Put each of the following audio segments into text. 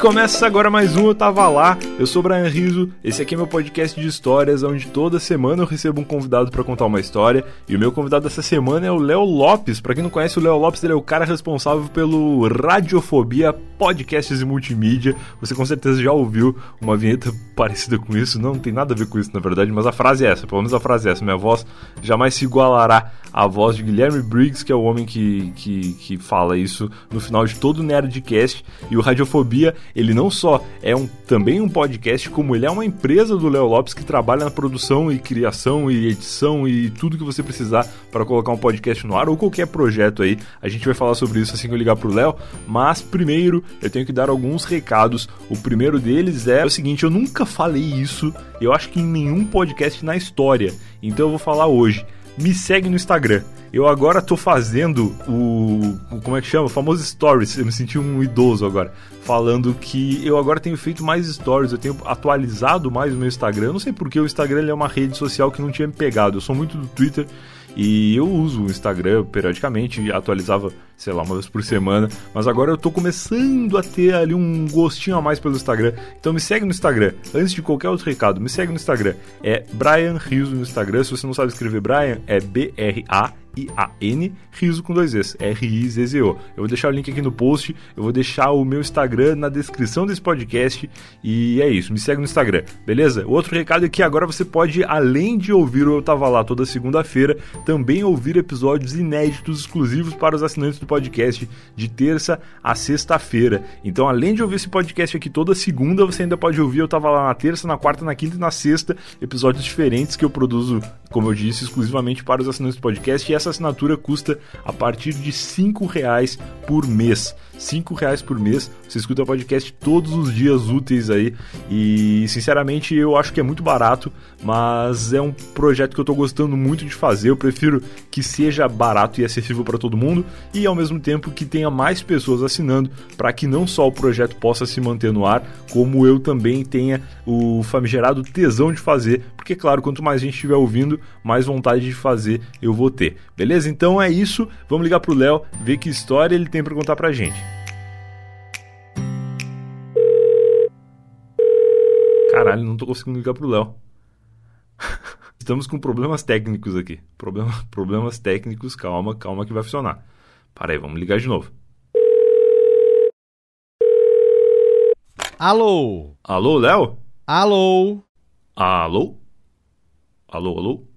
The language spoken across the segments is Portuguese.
começa agora mais um Eu Tava Lá. Eu sou o Brian Riso, esse aqui é meu podcast de histórias, onde toda semana eu recebo um convidado para contar uma história. E o meu convidado dessa semana é o Léo Lopes. Para quem não conhece, o Léo Lopes ele é o cara responsável pelo Radiofobia Podcasts e Multimídia. Você com certeza já ouviu uma vinheta parecida com isso. Não tem nada a ver com isso, na verdade, mas a frase é essa, pelo menos a frase é essa. Minha voz jamais se igualará à voz de Guilherme Briggs, que é o homem que, que, que fala isso no final de todo o Nerdcast. E o Radiofobia ele não só é um, também um podcast, como ele é uma empresa do Léo Lopes que trabalha na produção e criação e edição e tudo que você precisar para colocar um podcast no ar ou qualquer projeto aí. A gente vai falar sobre isso assim que eu ligar pro Léo, mas primeiro eu tenho que dar alguns recados. O primeiro deles é o seguinte, eu nunca falei isso, eu acho que em nenhum podcast na história. Então eu vou falar hoje. Me segue no Instagram. Eu agora tô fazendo o, o, Como é que chama? O famoso stories. Eu me senti um idoso agora. Falando que eu agora tenho feito mais stories, eu tenho atualizado mais o meu Instagram. Eu não sei porque o Instagram é uma rede social que não tinha me pegado. Eu sou muito do Twitter e eu uso o Instagram periodicamente, atualizava, sei lá, uma vez por semana, mas agora eu tô começando a ter ali um gostinho a mais pelo Instagram. Então me segue no Instagram. Antes de qualquer outro recado, me segue no Instagram. É Brian Riso no Instagram. Se você não sabe escrever Brian, é B R A I-A-N, Riso com dois Es, R-I-Z-Z-O. Eu vou deixar o link aqui no post, eu vou deixar o meu Instagram na descrição desse podcast e é isso, me segue no Instagram, beleza? Outro recado é que agora você pode, além de ouvir o Eu Tava Lá toda segunda-feira, também ouvir episódios inéditos exclusivos para os assinantes do podcast de terça a sexta-feira. Então, além de ouvir esse podcast aqui toda segunda, você ainda pode ouvir Eu Tava Lá na terça, na quarta, na quinta e na sexta, episódios diferentes que eu produzo, como eu disse, exclusivamente para os assinantes do podcast e essa assinatura custa a partir de cinco reais por mês. Cinco reais por mês, você escuta o podcast todos os dias úteis aí e sinceramente eu acho que é muito barato, mas é um projeto que eu estou gostando muito de fazer. Eu prefiro que seja barato e acessível para todo mundo e ao mesmo tempo que tenha mais pessoas assinando para que não só o projeto possa se manter no ar, como eu também tenha o famigerado tesão de fazer, porque claro, quanto mais gente estiver ouvindo, mais vontade de fazer eu vou ter. Beleza? Então é isso. Vamos ligar pro Léo, ver que história ele tem para contar pra gente. Caralho, não tô conseguindo ligar pro Léo. Estamos com problemas técnicos aqui. Problema, problemas técnicos, calma, calma que vai funcionar. Para aí, vamos ligar de novo. Alô? Alô, Léo? Alô? Alô? Alô, alô?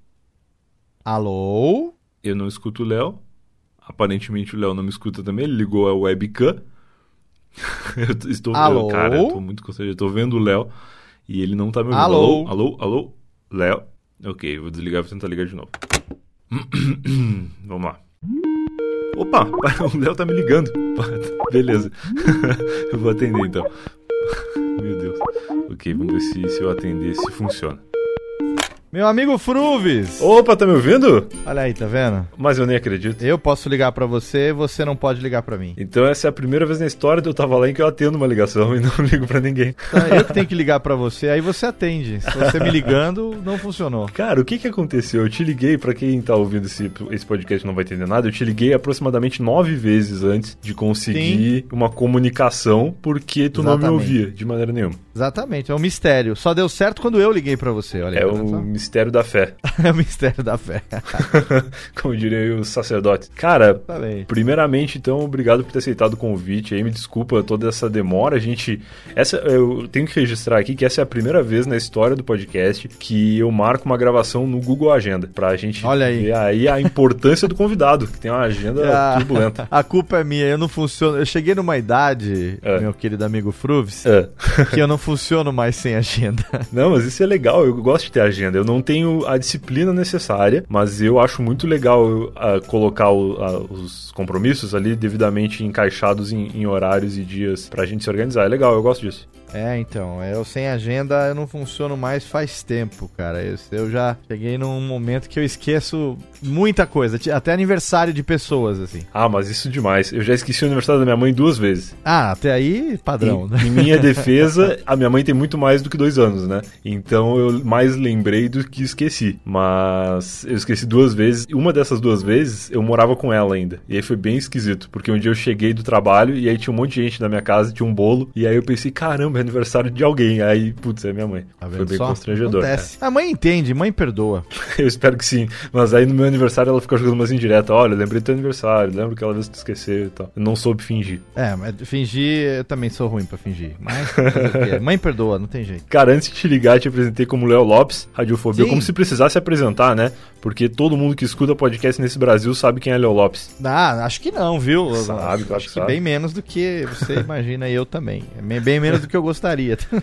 Alô? Eu não escuto o Léo. Aparentemente o Léo não me escuta também. Ele ligou a webcam. eu estou Alô? Cara, eu tô muito constrangido. Eu tô vendo o Léo e ele não tá me ouvindo. Alô? Alô, alô? Léo? Ok, vou desligar e vou tentar ligar de novo. Vamos lá. Opa, o Léo tá me ligando. Beleza. eu vou atender então. Meu Deus. Ok, vamos ver se, se eu atender se funciona. Meu amigo Fruves! Opa, tá me ouvindo? Olha aí, tá vendo? Mas eu nem acredito. Eu posso ligar pra você, você não pode ligar pra mim. Então essa é a primeira vez na história de eu tava lá em que eu atendo uma ligação e não ligo pra ninguém. Então, eu que tenho que ligar pra você, aí você atende. Se você me ligando, não funcionou. Cara, o que que aconteceu? Eu te liguei, pra quem tá ouvindo esse, esse podcast não vai entender nada, eu te liguei aproximadamente nove vezes antes de conseguir uma comunicação porque tu não me Exatamente. ouvia de maneira nenhuma. Exatamente, é um mistério. Só deu certo quando eu liguei pra você, olha É tá o vendo só? mistério da fé, é o mistério da fé. como diria os sacerdotes. Cara, Falei. Primeiramente, então, obrigado por ter aceitado o convite. Aí me desculpa toda essa demora. A gente, essa eu tenho que registrar aqui que essa é a primeira vez na história do podcast que eu marco uma gravação no Google Agenda pra gente Olha aí. ver aí a importância do convidado, que tem uma agenda Ah, turbulenta. a culpa é minha, eu não funciono. Eu cheguei numa idade, É. meu querido amigo Fruves, É. que eu não funciono mais sem agenda. Não, mas isso é legal, eu gosto de ter agenda. Eu não tenho a disciplina necessária, mas eu acho muito legal ah, colocar o- ah, os compromissos ali devidamente encaixados em, em horários e dias pra gente se organizar. É legal, eu gosto disso. É, então, eu sem agenda eu não funciono mais faz tempo, cara. Eu, eu já cheguei num momento que eu esqueço muita coisa, até aniversário de pessoas, assim. Ah, mas isso demais. Eu já esqueci o aniversário da minha mãe duas vezes. Ah, até aí, padrão, né? Em, em minha defesa, a minha mãe tem muito mais do que dois anos, né? Então eu mais lembrei do que esqueci. Mas eu esqueci duas vezes. E Uma dessas duas vezes eu morava com ela ainda. E aí foi bem esquisito, porque um dia eu cheguei do trabalho e aí tinha um monte de gente na minha casa, tinha um bolo. E aí eu pensei, caramba, é aniversário de alguém. Aí, putz, é minha mãe. Tá foi bem só? constrangedor. Acontece. A mãe entende, mãe perdoa. Eu espero que sim. Mas aí no meu aniversário ela ficou jogando umas indiretas. Olha, lembrei do teu aniversário, lembro que aquela vez que tu esqueceu e tal. Eu não soube fingir. É, mas fingir, eu também sou ruim pra fingir. Mas, mãe perdoa, não tem jeito. Cara, antes de te ligar, te apresentei como Léo Lopes, Radiofobia, Sim. como se precisasse apresentar, né? Porque todo mundo que escuta podcast nesse Brasil sabe quem é Léo Lopes. Ah, acho que não, viu? Sabe, claro acho que que sabe. bem menos do que você imagina e eu também. Bem- bem menos do que eu gostaria.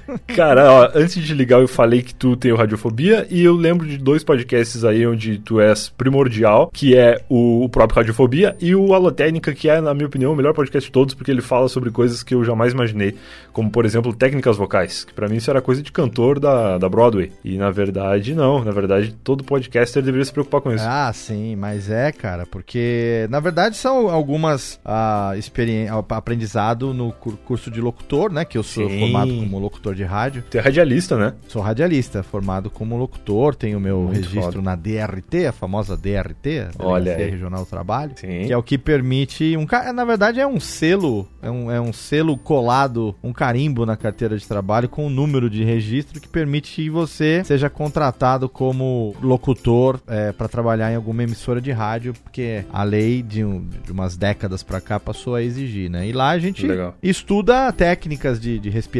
Cara, ó, antes de ligar, eu falei que tu tem o Radiofobia e eu lembro de dois podcasts aí onde tu és primordial, que é o, próprio Radiofobia e o Alotécnica, que é, na minha opinião, o melhor podcast de todos, porque ele fala sobre coisas que eu jamais imaginei, como, por exemplo, técnicas vocais, que pra mim isso era coisa de cantor da, da Broadway. E, na verdade, não. Na verdade, todo podcaster deveria se preocupar com isso. Ah, sim, mas é, cara, porque na verdade são algumas ah, experi- ah, aprendizado no cur- curso de locutor, né? Que eu sou Sim. Formado como locutor de rádio. Tu é radialista, né? Sou radialista, formado como locutor, tenho o meu Muito registro foda. na DRT, a famosa DRT, Olha Delegacia aí. Regional do Trabalho. Sim. Que é o que permite um na verdade é um selo, é um, é um selo colado, um carimbo na carteira de trabalho com um número de registro que permite que você seja contratado como locutor para trabalhar em alguma emissora de rádio, porque a lei de, um- de umas décadas para cá passou a exigir, né? E lá a gente Legal. estuda técnicas de, de respiração,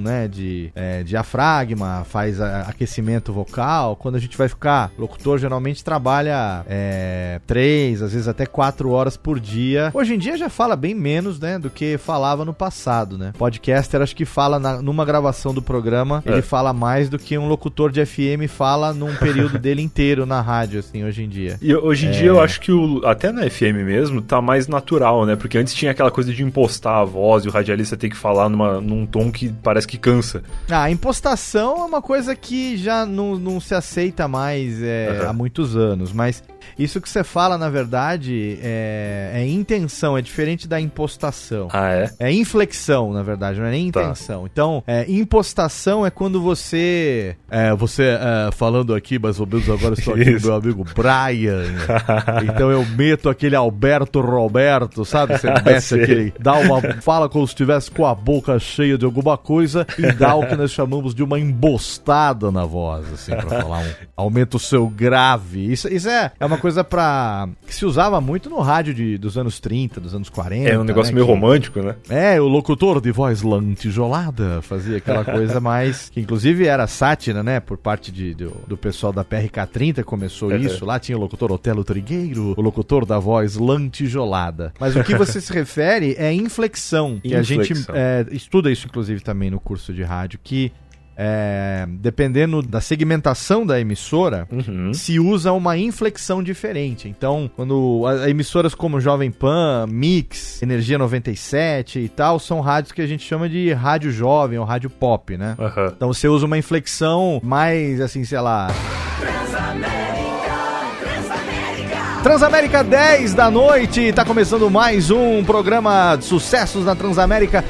né? De é, diafragma, faz a- aquecimento vocal. Quando a gente vai ficar, locutor geralmente trabalha é, três, às vezes até quatro horas por dia. Hoje em dia já fala bem menos, né? Do que falava no passado, né? Podcaster acho que fala na- numa gravação do programa, É. ele fala mais do que um locutor de FM fala num período dele inteiro na rádio, assim, hoje em dia. E hoje em dia eu acho que o, até na FM mesmo tá mais natural, né? Porque antes tinha aquela coisa de impostar a voz e o radialista ter que falar numa, num tom que parece que cansa. Ah, a impostação é uma coisa que já não, não se aceita mais é, Aham. há muitos anos, mas isso que você fala, na verdade, é, é intenção, é diferente da impostação. Ah, é? É inflexão, na verdade, não é nem Tá. intenção. Então, é, impostação é quando você. É, você é, falando aqui, mais ou menos agora estou aqui com meu amigo Brian. então eu meto aquele Alberto Roberto, sabe? Você mete aquele. Dá uma. Fala como se estivesse com a boca cheia de alguma coisa e dá o que nós chamamos de uma embostada na voz, assim, pra falar um. Aumenta o seu grave. Isso, isso é, é uma coisa pra. que se usava muito no rádio de, dos anos 30, dos anos 40. É um negócio né, meio que- romântico, né? é, o locutor de voz lantijolada fazia aquela coisa mais. Que inclusive era sátira, né? Por parte de, do, do pessoal da PRK30 começou Uhum. isso. Lá tinha o locutor Otelo Trigueiro, o locutor da voz lantijolada. Mas o que você se refere é inflexão. Que a gente Inflexão. é, estuda isso, inclusive, também no curso de rádio, que. É, dependendo da segmentação da emissora, Uhum. se usa uma inflexão diferente. Então, quando a- emissoras como Jovem Pan, Mix, Energia 97 e tal, são rádios que a gente chama de rádio jovem ou rádio pop, né? Aham. Então você usa uma inflexão mais assim, sei lá. Transamérica 10 da noite, tá começando mais um programa de sucessos na Transamérica.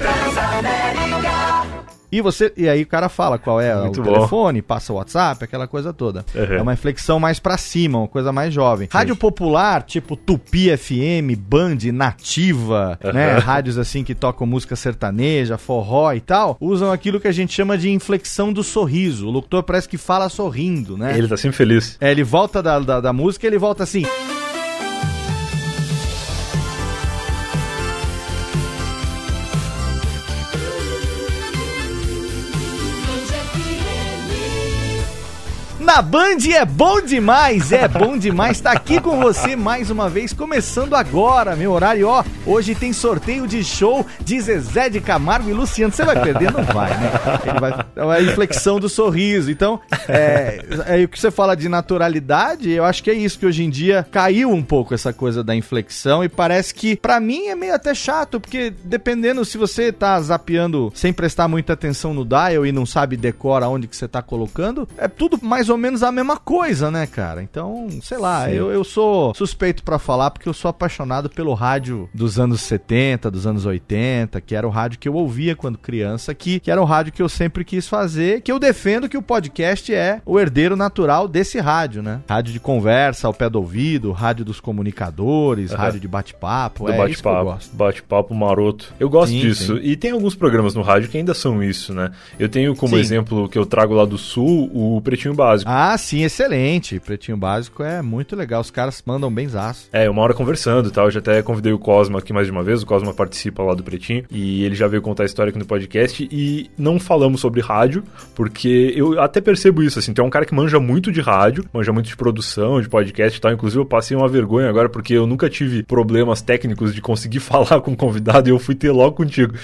E você e aí o cara fala qual é Muito o bom. telefone, passa o WhatsApp, aquela coisa toda. Uhum. É uma inflexão mais pra cima, uma coisa mais jovem. Rádio popular, tipo Tupi FM, Band, Nativa, né? Rádios assim que tocam música sertaneja, forró e tal, usam aquilo que a gente chama de inflexão do sorriso. O locutor parece que fala sorrindo, né? Ele tá sempre feliz. É, ele volta da, da, da música e ele volta assim. Na Band é bom demais, é bom demais. Tá aqui com você mais uma vez, começando agora, meu horário. Ó, hoje tem sorteio de show de Zezé de Camargo e Luciano. Você vai perder? Não vai, né? Ele vai. É a inflexão do sorriso. Então, é, é o que você fala de naturalidade, eu acho que é isso que hoje em dia caiu um pouco essa coisa da inflexão e parece que, para mim, é meio até chato, porque dependendo se você tá zapeando sem prestar muita atenção no dial e não sabe decora onde que você tá colocando, é tudo mais ou menos a mesma coisa, né, cara? Então, sei lá, eu, eu sou suspeito para falar porque eu sou apaixonado pelo rádio dos anos 70, dos anos 80, que era o rádio que eu ouvia quando criança, que, que era o rádio que eu sempre quis fazer, que eu defendo que o podcast é o herdeiro natural desse rádio, né? Rádio de conversa ao pé do ouvido, rádio dos comunicadores, uhum. rádio de bate-papo, é bate-papo, bate-papo maroto. Eu gosto sim, disso. Sim. E tem alguns programas no rádio que ainda são isso, né? Eu tenho como sim. exemplo que eu trago lá do sul o Pretinho Básico. Ah, sim, excelente. Pretinho Básico é muito legal. Os caras mandam bem zaço. É, uma hora conversando e tal. Eu já até convidei o Cosma aqui mais de uma vez. O Cosma participa lá do Pretinho. E ele já veio contar a história aqui no podcast. E não falamos sobre rádio, porque eu até percebo isso, assim. Tem um cara que manja muito de rádio, manja muito de produção, de podcast e tal. Inclusive, eu passei uma vergonha agora, porque eu nunca tive problemas técnicos de conseguir falar com o convidado e eu fui ter logo contigo.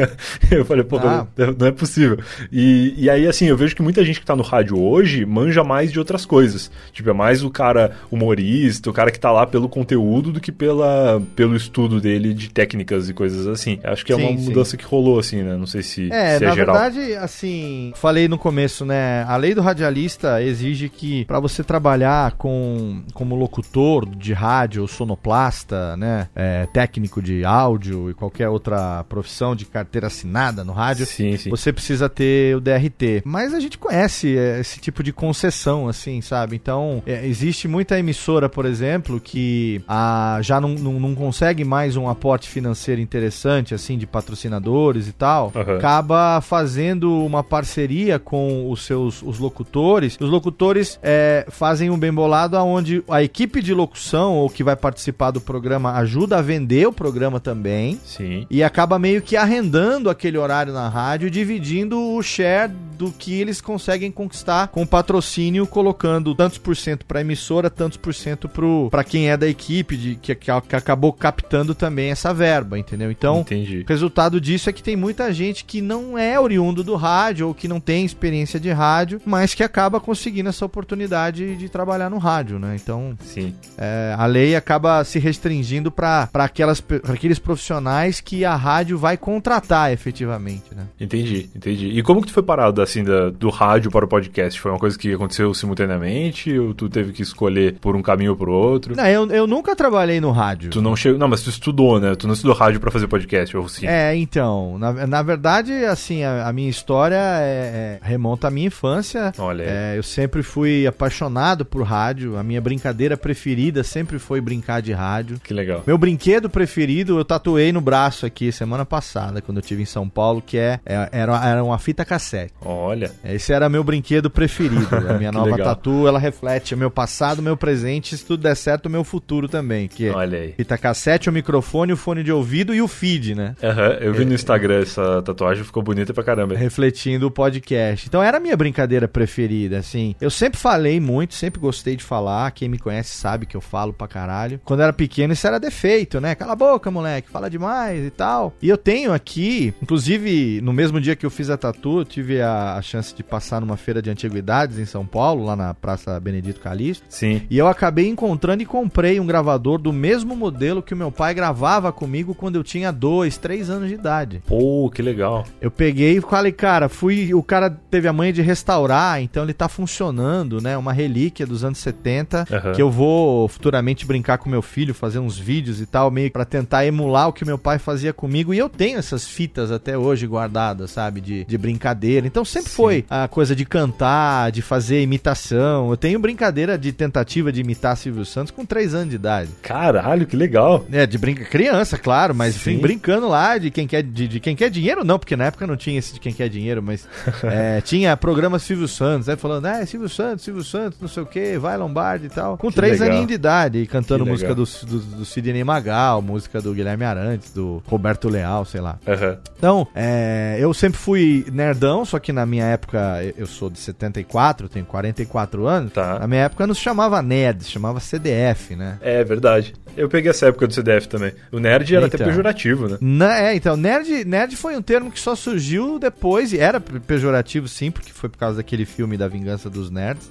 eu falei, pô, ah. não é possível. E, e aí, assim, eu vejo que muita gente que tá no rádio hoje manja mais de outras coisas. Tipo, é mais o cara humorista, o cara que tá lá pelo conteúdo do que pela, pelo estudo dele de técnicas e coisas assim. Acho que é sim, uma mudança sim. que rolou, assim, né? Não sei se é, se é na geral. verdade, assim, falei no começo, né? A lei do radialista exige que para você trabalhar com como locutor de rádio, sonoplasta, né? É, técnico de áudio e qualquer outra profissão de carteira assinada no rádio, sim, sim. você precisa ter o DRT. Mas a gente conhece é, esse tipo de concessão, assim, sabe? Então, é, existe muita emissora, por exemplo, que a, já não, não, não, consegue mais um aporte financeiro interessante, assim, de patrocinadores e tal, uhum. acaba fazendo uma parceria com os seus os locutores. Os locutores é, fazem um bem bolado onde a equipe de locução ou que vai participar do programa ajuda a vender o programa também. Sim. E acaba meio que arrendando aquele horário na rádio, dividindo o share do que eles conseguem conquistar com patrocínio, colocando tantos por cento para emissora, tantos por cento para quem é da equipe de que, que, acabou captando também essa verba, entendeu? Então, Entendi. o resultado disso é que tem muita gente que não é oriundo do rádio ou que não tem experiência de rádio, mas que acaba conseguindo essa oportunidade de trabalhar no rádio, né? Então, Sim. É, a lei acaba se restringindo para aqueles profissionais que a rádio vai contratar efetivamente, né? Entendi, entendi. E como que tu foi parado assim da, do rádio para o podcast? Foi uma coisa que aconteceu simultaneamente ou tu teve que escolher por um caminho ou por outro? Não, eu, eu nunca trabalhei no rádio. Tu não chegou, não, mas tu estudou, né? Tu não estudou rádio para fazer podcast ou sim? É, então, na, na verdade, assim, a, a minha história é, é, remonta à minha infância. Olha. É, eu sempre fui apaixonado por rádio. A minha brincadeira preferida sempre foi brincar de rádio. Que legal. Meu brinquedo preferido eu tatuei no braço aqui semana passada quando eu tive em São Paulo, que é, é era, era uma fita cassete. Olha. Esse era meu brinquedo preferido. A minha nova legal. tatu, ela reflete o meu passado, meu presente, se tudo der certo, o meu futuro também. Que é Olha aí. Fita cassete, o microfone, o fone de ouvido e o feed, né? Aham, uhum, eu vi é, no Instagram essa tatuagem, ficou bonita pra caramba. Refletindo o podcast. Então era a minha brincadeira preferida, assim. Eu sempre falei muito, sempre gostei de falar. Quem me conhece sabe que eu falo pra caralho. Quando era pequeno, isso era defeito, né? Cala a boca, moleque, fala demais e tal. E eu tenho aqui, inclusive, no mesmo dia que eu fiz a tatu, eu tive a, a chance de passar numa feira de antiguidades em São Paulo, lá na Praça Benedito Calixto. Sim. E eu acabei encontrando e comprei um gravador do mesmo modelo que o meu pai gravava comigo quando eu tinha dois, três anos de idade. Pô, que legal. Eu peguei e falei, cara, fui. O cara teve a manha de restaurar, então ele tá funcionando, né? Uma relíquia dos anos 70 uhum. que eu vou futuramente brincar com meu filho, fazer uns vídeos e tal, meio para tentar emular o que meu pai fazia comigo. E eu tenho essas fitas até hoje guardadas, sabe? De, de brincadeira. Então sempre Sim. foi a coisa de cantar, de fazer imitação. Eu tenho brincadeira de tentativa de imitar Silvio Santos com 3 anos de idade. Caralho, que legal. É, de brinca criança, claro, mas enfim, brincando lá de quem quer de, de, quem quer dinheiro, não, porque na época não tinha esse de quem quer dinheiro, mas é, tinha programa Silvio Santos, aí falando, ah, Silvio Santos, Silvio Santos, não sei o que, vai Lombardi e tal. Com 3 aninhos de idade, e cantando música do, do, do Sidney Magal, música do Guilherme Arantes, do Roberto Leal, sei lá. Uhum. Então, é, eu sempre fui nerdão, só que na minha época, eu sou de 74, tenho 44 anos. Tá. Na minha época não se chamava NED, se chamava CDF, né? É verdade. Eu peguei essa época do CDF também. O nerd era até Então. pejorativo, né? Na- é, então, nerd, nerd foi um termo que só surgiu depois, e era pe- pejorativo sim, porque foi por causa daquele filme da Vingança dos Nerds,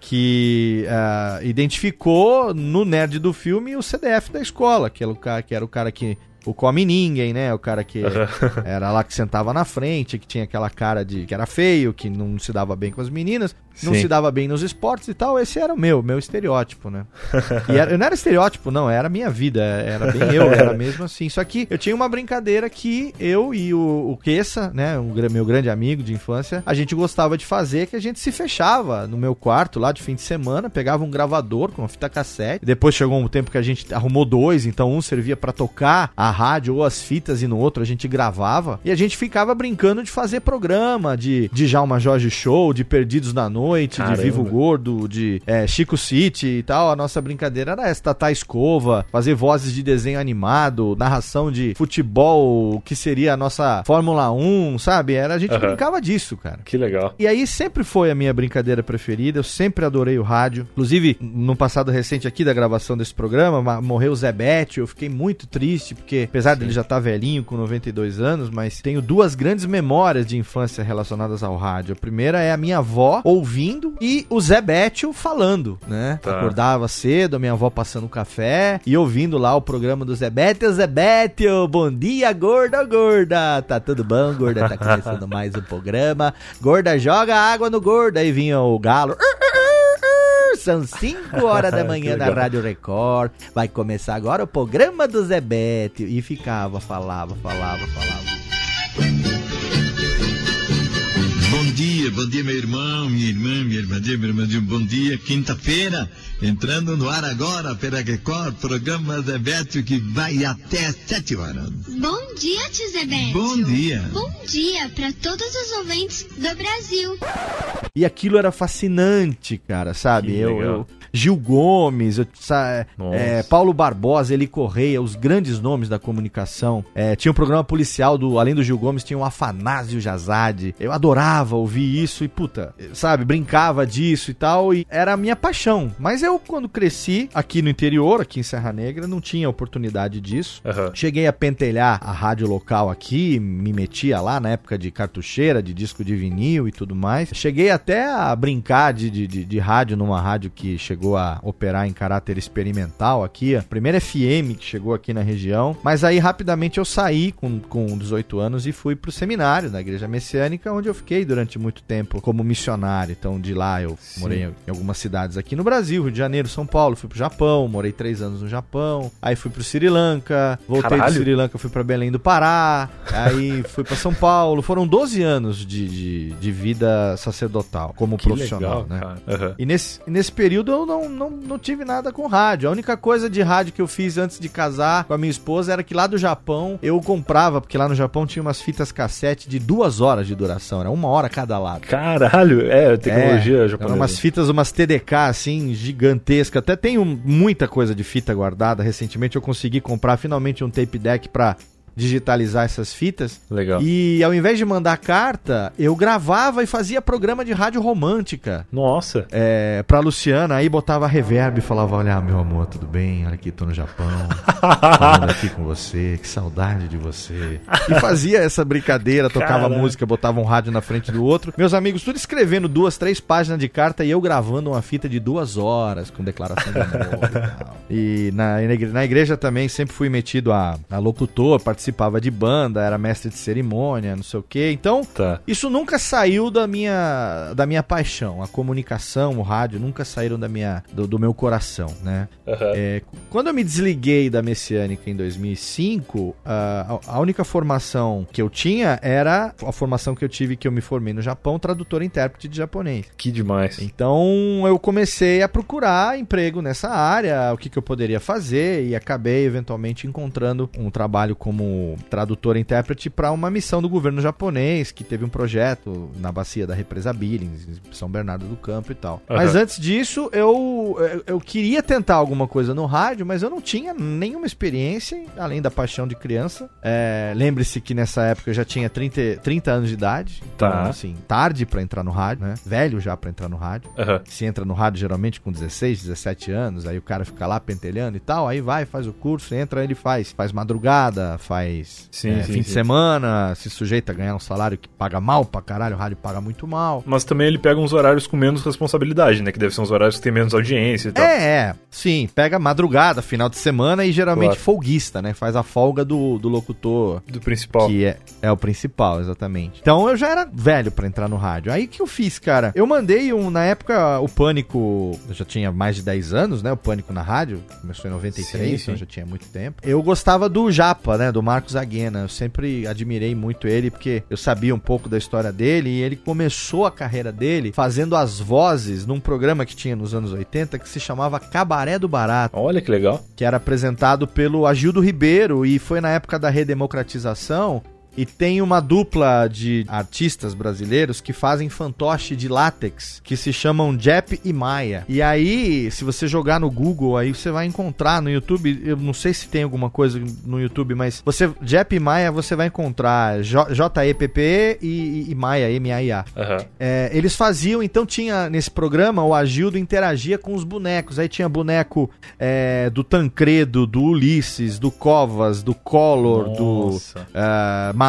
que ah, identificou no nerd do filme o CDF da escola, que era o cara que, era o cara que o come ninguém, né? O cara que era lá que sentava na frente, que tinha aquela cara de que era feio, que não se dava bem com as meninas, não Sim. se dava bem nos esportes e tal. Esse era o meu, meu estereótipo, né? E era, eu não era estereótipo, não, era a minha vida, era bem eu, era mesmo assim. Só que eu tinha uma brincadeira que eu e o, o Kessa, né, um meu grande amigo de infância, a gente gostava de fazer, que a gente se fechava no meu quarto lá de fim de semana, pegava um gravador com uma fita cassete. Depois chegou um tempo que a gente arrumou dois, então um servia pra tocar a rádio ou as fitas e no outro a gente gravava. E a gente ficava brincando de fazer programa, de, de Jalma Jorge Show, de Perdidos na Noite, Caramba. de Vivo Gordo, de é, Chico City e tal. A nossa brincadeira era essa, Tatá Escova, fazer vozes de desenho animado, narração de futebol, que seria a nossa Fórmula 1, sabe? Era, a gente Aham. brincava disso, cara. Que legal. E aí sempre foi a minha brincadeira preferida, eu sempre adorei o rádio. Inclusive, no passado recente aqui da gravação desse programa, ma- morreu o Zé Bétio, eu fiquei muito triste, porque apesar dele já estar velhinho, com 92 anos, mas tenho duas grandes memórias de infância relacionadas ao rádio. A primeira é a minha avó ouvindo e o Zé Bétio falando, né? Tá. Acordava cedo, a minha avó passando café e ouvindo lá o programa do Zé Bétio. Zé Bétio, bom dia, gorda, gorda. Tá tudo bom, gorda? Tá começando mais um programa. Gorda, joga água no gorda. Aí vinha o galo. São 5 horas da manhã na. Rádio Record. Vai começar agora o programa do Zé Bétio. E ficava, falava, falava, falava. Dia, bom dia, meu irmão, minha irmã, minha irmãzinha, meu irmãzinho, bom dia. Quinta-feira, entrando no ar agora pela Record, programa Zé Bétio que vai até sete horas. Bom dia, tio. Bom dia. Bom dia para todos os ouvintes do Brasil. E aquilo era fascinante, cara, sabe? Que Eu, legal. eu- Gil Gomes, Nossa. é, Paulo Barbosa, Eli Correia, os grandes nomes da comunicação. É, tinha um programa policial do, além do Gil Gomes, tinha o Afanásio Jazade. Eu adorava ouvir isso e puta, sabe, brincava disso e tal e era a minha paixão. Mas eu quando cresci aqui no interior, aqui em Serra Negra, não tinha oportunidade disso. Aham. Cheguei a pentelhar a rádio local aqui, me metia lá na época de cartucheira, de disco de vinil e tudo mais. Cheguei até a brincar de, de, de- de rádio numa rádio que chegou a operar em caráter experimental aqui, a primeira FM que chegou aqui na região. Mas aí rapidamente eu saí com, com 18 anos e fui pro seminário da Igreja Messiânica, onde eu fiquei durante muito tempo como missionário. Então de lá eu Sim. morei em algumas cidades aqui no Brasil, Rio de Janeiro, São Paulo, fui pro Japão, morei três anos no Japão, aí fui pro Sri Lanka, voltei Caralho. do Sri Lanka, fui pra Belém do Pará, aí fui pra São Paulo. Foram 12 anos de, de, de vida sacerdotal como Que profissional, legal, né? Aham. E nesse, nesse período eu não, não, não tive nada com rádio. A única coisa de rádio que eu fiz antes de casar com a minha esposa era que lá do Japão eu comprava, porque lá no Japão tinha umas fitas cassete de duas horas de duração, era uma hora cada lado. Caralho, é, tecnologia É, japonesa. Umas fitas, umas TDK assim, gigantescas. Até tenho muita coisa de fita guardada. Recentemente eu consegui comprar finalmente um tape deck pra digitalizar essas fitas. Legal. E ao invés de mandar carta, eu gravava e fazia programa de rádio romântica. Nossa. É, pra Luciana, aí botava reverb e falava: Olha, meu amor, tudo bem? Olha aqui, tô no Japão, falando aqui com você, que saudade de você. E fazia essa brincadeira, tocava música, botava um rádio na frente do outro. Meus amigos, tudo escrevendo duas, três páginas de carta e eu gravando uma fita de duas horas com declaração de amor e tal. E na, na igre- na igreja também sempre fui metido a, a locutor, participava de banda, era mestre de cerimônia, não sei o quê. Então, Tá. isso nunca saiu da minha, da minha paixão. A comunicação, o rádio, nunca saíram da minha, do, do meu coração, né? Aham. É, quando eu me desliguei da Messiânica em 2005, a, a única formação que eu tinha era a formação que eu tive, que eu me formei no Japão, tradutor e intérprete de japonês. Que demais. Então eu comecei a procurar emprego nessa área, o que, que eu poderia fazer, e acabei eventualmente encontrando um trabalho como como tradutor e intérprete para uma missão do governo japonês que teve um projeto na bacia da represa Billings, em São Bernardo do Campo e tal. Aham. Mas antes disso, eu, eu, eu queria tentar alguma coisa no rádio, mas eu não tinha nenhuma experiência, além da paixão de criança. É, Lembre-se que nessa época eu já tinha 30, 30 anos de idade. Então, Tá. assim, tarde pra entrar no rádio, né? Velho já pra entrar no rádio. Aham. Se entra no rádio geralmente com 16, 17 anos, aí o cara fica lá pentelhando e tal, aí vai, faz o curso, entra, ele faz. Faz madrugada, faz Sim, é, sim, fim de sim. semana, se sujeita a ganhar um salário que paga mal pra caralho, o rádio paga muito mal. Mas também ele pega uns horários com menos responsabilidade, né? Que deve ser uns horários que tem menos audiência e tal. É, é, sim, pega madrugada, final de semana e geralmente Claro. folguista, né? Faz a folga do, do locutor Do principal. Que é, é o principal, exatamente. Então eu já era velho pra entrar no rádio. Aí que eu fiz, cara? Eu mandei um. Na época, o Pânico. Eu já tinha mais de 10 anos, né? O Pânico na rádio. Começou em 93, Sim, então sim. já tinha muito tempo. Eu gostava do Japa, né? Do Marcos Aguena. Eu sempre admirei muito ele, porque eu sabia um pouco da história dele. E ele começou a carreira dele fazendo as vozes num programa que tinha nos anos 80 que se chamava Cabaré do Barato Olha que legal. que era apresentado pelo Agildo Ribeiro e foi na época da redemocratização. E tem uma dupla de artistas brasileiros que fazem fantoche de látex, que se chamam Jep e Maia. E aí, se você jogar no Google, aí você vai encontrar no YouTube, eu não sei se tem alguma coisa no YouTube, mas você Jep e Maia você vai encontrar J-E-P-P e, e Maia, M-A-I-A. Aham. É, eles faziam, então tinha nesse programa, o Agildo interagia com os bonecos. Aí tinha boneco é, do Tancredo, do Ulisses, do Covas, do Collor, do Nossa.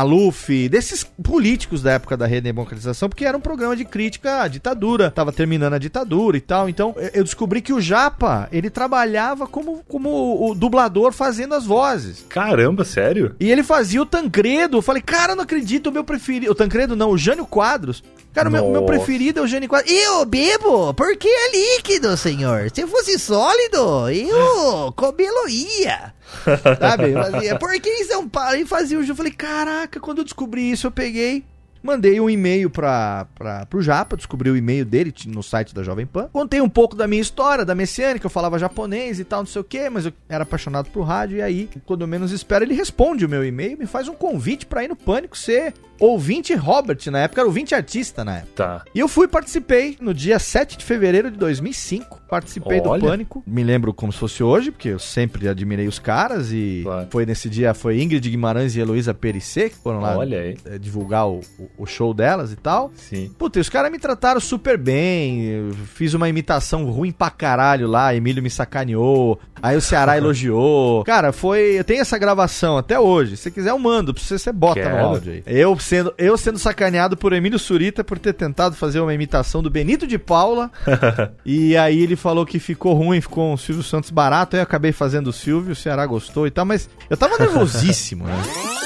Maluf, desses políticos da época da redemocratização, porque era um programa de crítica à ditadura, tava terminando a ditadura e tal. Então eu- descobri que o Japa, ele trabalhava como, como o dublador fazendo as vozes. Caramba, sério? E ele fazia o Tancredo. Eu falei, cara, não acredito, o meu preferido. O Tancredo não, o Jânio Quadros. Cara, o meu, meu preferido é o Jânio Quadros. Eu bebo, porque é líquido, senhor. Se fosse sólido, eu comeloria. Sabe? Fazia, porque em São Paulo e fazia o jogo. Eu falei, caraca, quando eu descobri isso, eu peguei. Mandei um e-mail pra, pro Japa, descobri o e-mail dele no site da Jovem Pan. Contei um pouco da minha história, da messiânica, eu falava japonês e tal, não sei o que, mas eu era apaixonado por rádio. E aí, quando eu menos espero, ele responde o meu e-mail, me faz um convite pra ir no Pânico ser ouvinte Robert, na época era ouvinte artista na época. Tá. E eu fui participei no dia 7 de fevereiro de 2005. Participei Olha. do Pânico. Me lembro como se fosse hoje, porque eu sempre admirei os caras. E Claro. foi nesse dia, foi Ingrid Guimarães e Heloísa Perissé que foram lá Olha aí. eh, divulgar o, o- o show delas e tal. Sim. Puta, e os caras me trataram super bem. Fiz uma imitação ruim pra caralho lá. Emílio me sacaneou. Aí o Ceará elogiou. Cara, foi. Eu tenho essa gravação até hoje. Se você quiser, eu mando. Pra você, você bota Quero. no áudio aí. Eu sendo, eu sendo sacaneado por Emílio Surita por ter tentado fazer uma imitação do Benito de Paula. e aí ele falou que ficou ruim, ficou um Silvio Santos barato. Aí eu acabei fazendo o Silvio. O Ceará gostou e tal. Mas eu tava nervosíssimo, né?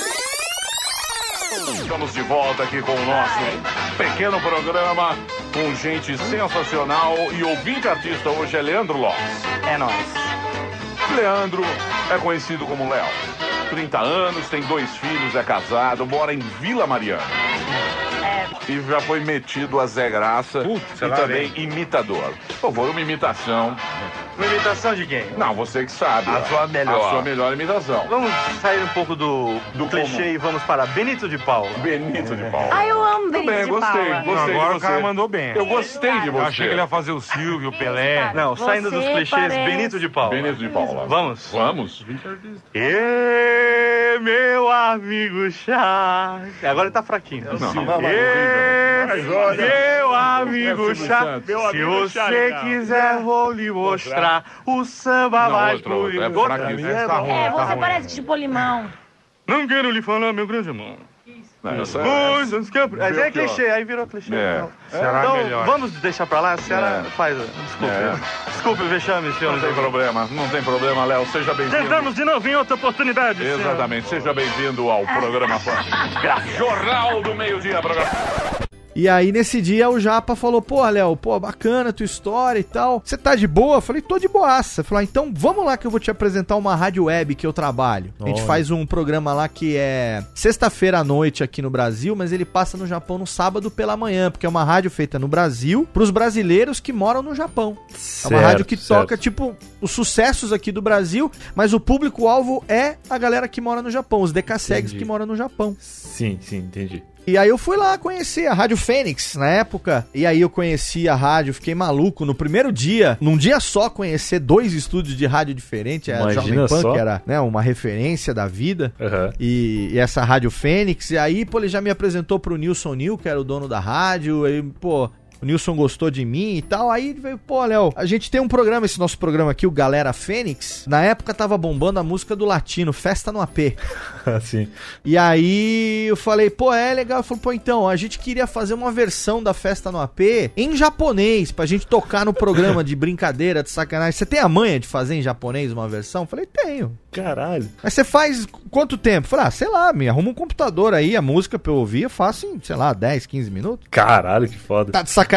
Estamos de volta aqui com o nosso pequeno programa com gente sensacional e ouvinte artista hoje é Leandro Lopes. É nóis. Leandro é conhecido como Léo. 30 anos, tem dois filhos, é casado, mora em Vila Mariana. E já foi metido a Zé Graça e lá também imitador. Por favor, uma imitação. Uma imitação de quem? Não, você que sabe. A ó. sua melhor. A sua melhor imitação. Vamos sair um pouco do, Do clichê comum. e vamos para Benito de Paula. Benito de Paula. Ai, eu amo Benito bem, de gostei, Paula. gostei Agora de o cara você. mandou bem. Eu gostei de Eu você. achei que ele ia fazer o Silvio, o Pelé. Não, Você saindo dos clichês, parece- Benito de Paula. Benito de Paula. Vamos? Vamos. Ê, meu amigo Chá. Agora ele tá fraquinho. Não. Ê, meu amigo É Chá. Santos. Meu Se amigo você Chá, legal. quiser, vou lhe mostrar o samba Não, mais outro, outro. É bonito. É Tá bom. É, ruim. você parece tipo limão. Não quero lhe falar, meu grande irmão. Não, essa é- campos. Mas é clichê, aí virou clichê. É. Então, Ceará então, é melhor. vamos deixar pra lá? A Ceará É. faz. Desculpe. É. Desculpe o vexame, senhor. Não tem problema, não tem problema, Léo. Seja bem-vindo. Tentamos de novo em outra oportunidade. senhor. Exatamente, seja bem-vindo ao programa Jornal do Meio-Dia, programa. E aí, nesse dia, o Japa falou, pô, Léo, pô, bacana a tua história e tal. Você tá de boa? Eu falei, tô de boaça. Falou, ah, então vamos lá que eu vou te apresentar uma rádio web que eu trabalho. A gente faz um programa lá que é sexta-feira à noite aqui no Brasil, mas ele passa no Japão no sábado pela manhã, porque é uma rádio feita no Brasil pros brasileiros que moram no Japão. É uma rádio que toca, tipo, os sucessos aqui do Brasil, mas o público-alvo é a galera que mora no Japão, os decassegues que moram no Japão. Sim, sim, entendi. E aí eu fui lá conhecer a Rádio Fênix na época. E aí eu conheci a rádio, fiquei maluco. No primeiro dia, num dia só, conhecer dois estúdios de rádio diferentes. A Imagina Jovem Pan, só. que era né, uma referência da vida. Aham. E, e essa Rádio Fênix. E aí, pô, ele já me apresentou pro Nilson Nil, que era o dono da rádio. Aí, pô. O Nilson gostou de mim e tal. Aí ele veio, pô, Léo, a gente tem um programa, esse nosso programa aqui, o Galera Fênix. Na época tava bombando a música do Latino, Festa no AP. Sim. E aí eu falei, pô, é legal. Eu falei, pô, então, a gente queria fazer uma versão da festa no AP em japonês, pra gente tocar no programa de brincadeira, de sacanagem. Você tem a manha de fazer em japonês uma versão? Eu falei, tenho. Caralho. Mas você faz quanto tempo? Eu falei, ah, sei lá, me arruma um computador aí, a música pra eu ouvir, eu faço em, sei lá, 10, 15 minutos. Caralho, que foda. Tá de sacanagem.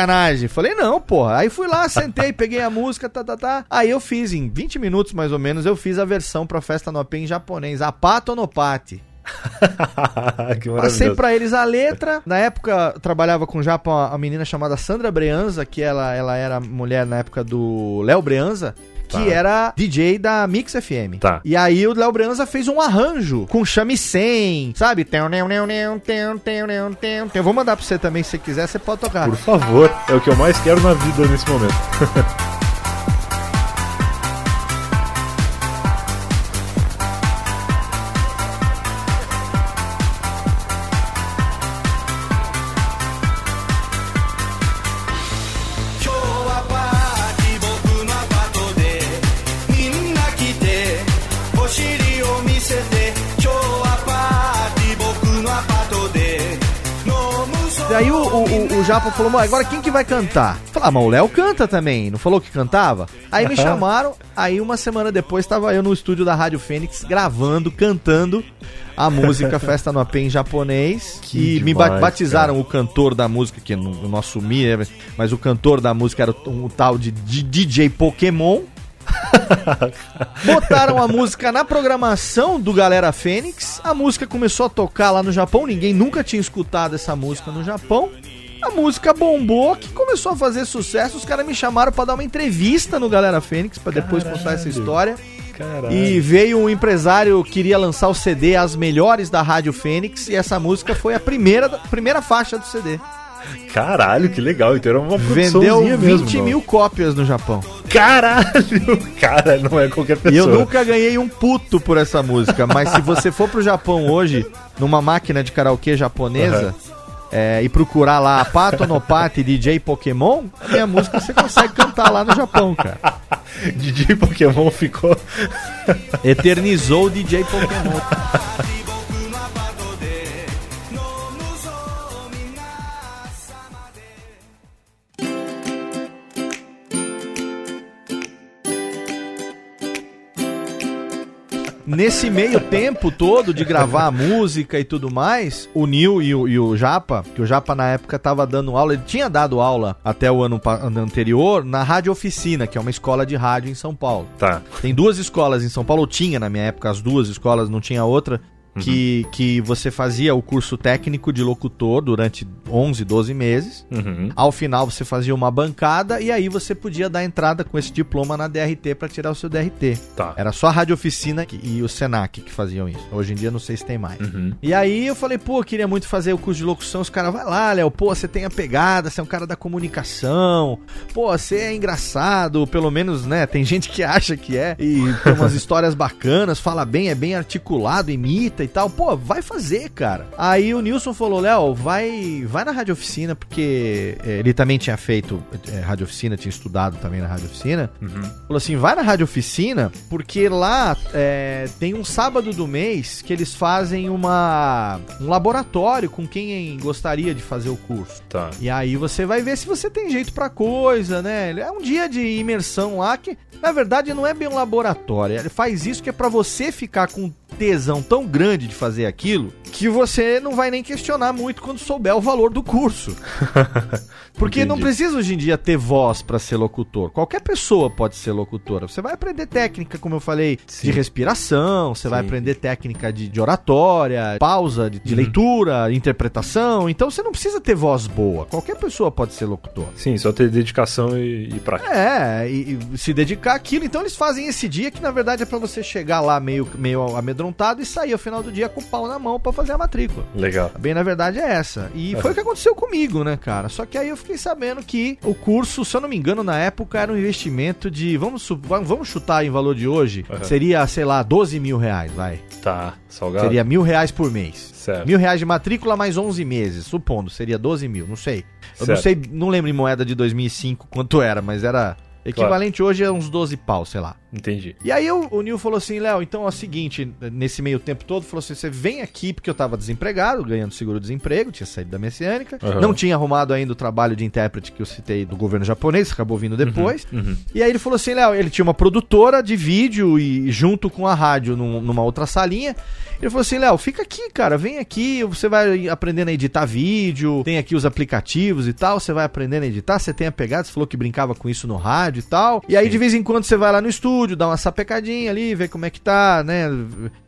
Falei, não, porra. Aí fui lá, sentei, peguei a música, tá, tá, tá. Aí eu fiz, em 20 minutos mais ou menos, eu fiz a versão pra festa no AP em japonês. Apato no pati. que Passei pra eles a letra. Na época, eu trabalhava com já uma, uma menina chamada Sandra Breanza, que ela, ela era mulher na época do Léo Breanza. Que Tá. era DJ da Mix FM. Tá. E aí o Léo Breanza fez um arranjo com shamisen, sabe? Eu vou mandar pra você também, se você quiser, você pode tocar. Por favor, é o que eu mais quero na vida nesse momento. falou, "Mano, agora quem que vai cantar? Falei, ah, mas o Léo canta também, não falou que cantava? Aí me chamaram, aí uma semana depois tava eu no estúdio da Rádio Fênix gravando, cantando a música Festa no AP em japonês. Que e me demais, batizaram o cantor da música, que eu não, eu não assumi, né, mas o cantor da música era o, o tal de DJ Pokémon. Botaram a música na programação do Galera Fênix. A música começou a tocar lá no Japão. Ninguém nunca tinha escutado essa música no Japão. A música bombou, que começou a fazer sucesso. Os caras me chamaram pra dar uma entrevista no Galera Fênix, pra depois contar essa história. Caralho. E veio um empresário que queria lançar o CD As Melhores da Rádio Fênix. E essa música foi a primeira, primeira faixa do CD. Caralho, que legal. Então era uma Vendeu produçãozinha 20 mesmo. mil cópias no Japão. Caralho! Cara, não é qualquer E pessoa. eu nunca ganhei um puto por essa música, mas se você for pro Japão hoje, numa máquina de karaokê japonesa, é, e procurar lá Pato no Pati DJ Pokémon, a minha música você consegue cantar lá no Japão, cara. DJ Pokémon ficou. Eternizou o DJ Pokémon. Nesse meio tempo todo de gravar a música e tudo mais, o Nil e o, e o Japa, que o Japa na época tava dando aula, ele tinha dado aula até o ano, ano anterior na Rádio Oficina, que é uma escola de rádio em São Paulo. Tá. Tem duas escolas em São Paulo, tinha na minha época as duas escolas, não tinha outra, que, que você fazia o curso técnico de locutor durante 11, 12 meses. Uhum. Ao final você fazia uma bancada e aí você podia dar entrada com esse diploma na DRT para tirar o seu DRT. Tá. Era só a Rádio Oficina e o Senac que faziam isso. Hoje em dia não sei se tem mais. Uhum. E aí eu falei, pô, eu queria muito fazer o curso de locução. Os caras, vai lá, Léo, pô, você tem a pegada, você é um cara da comunicação, pô, você é engraçado, pelo menos, né? Tem gente que acha que é, e tem umas histórias bacanas, fala bem, é bem articulado, imita e tal. Pô, vai fazer, cara. Aí o Nilson falou, Léo, vai, vai na Rádio Oficina, porque eh, ele também tinha feito eh, Rádio Oficina, tinha estudado também na Rádio Oficina. Falou assim: vai na Rádio Oficina, porque lá é, tem um sábado do mês que eles fazem uma, um laboratório com quem gostaria de fazer o curso. Tá. E aí você vai ver se você tem jeito pra coisa, né? É um dia de imersão lá que, na verdade, não é bem um laboratório. Ele faz isso que é pra você ficar com tesão tão grande de fazer aquilo que você não vai nem questionar muito quando souber o valor do curso. Porque não precisa hoje em dia ter voz pra ser locutor. Qualquer pessoa pode ser locutora. Você vai aprender técnica, como eu falei, Sim. de respiração, você vai Sim. aprender técnica de, de oratória, pausa, de, de Uhum. leitura, interpretação. Então você não precisa ter voz boa. Qualquer pessoa pode ser locutor. Sim, só ter dedicação e, e prática. É, e, e se dedicar àquilo. Então eles fazem esse dia que na verdade é pra você chegar lá meio, meio amedrontado e sair ao final do dia com o pau na mão pra fazer a matrícula. Legal. Bem, na verdade é essa. E Uhum. foi o que aconteceu comigo, né, cara? Só que aí eu fiquei sabendo que o curso, se eu não me engano, na época era um investimento de. Vamos, vamos chutar em valor de hoje? Uhum. Seria, sei lá, 12 mil reais, vai. Tá, salgado. Seria mil reais por mês. Certo. Mil reais de matrícula mais 11 meses, supondo, seria 12 mil, não sei. Eu não Certo. sei, não lembro em moeda de 2005 quanto era, mas era equivalente hoje a uns 12 pau, sei lá. Entendi. E aí o, o Nil falou assim, Léo, então é o seguinte, nesse meio tempo todo, falou assim, você vem aqui porque eu tava desempregado, ganhando seguro-desemprego, tinha saído da messiânica, Aham. não tinha arrumado ainda o trabalho de intérprete que eu citei do governo japonês, acabou vindo depois. Uhum. E aí ele falou assim, Léo, ele tinha uma produtora de vídeo e junto com a rádio num- numa outra salinha. Ele falou assim, Léo, fica aqui, cara, vem aqui, você vai aprendendo a editar vídeo, tem aqui os aplicativos e tal, você vai aprendendo a editar, você tem a pegada, você falou que brincava com isso no rádio e tal. E aí de vez em quando você vai lá no estúdio, dá uma sapecadinha ali, vê como é que tá, né?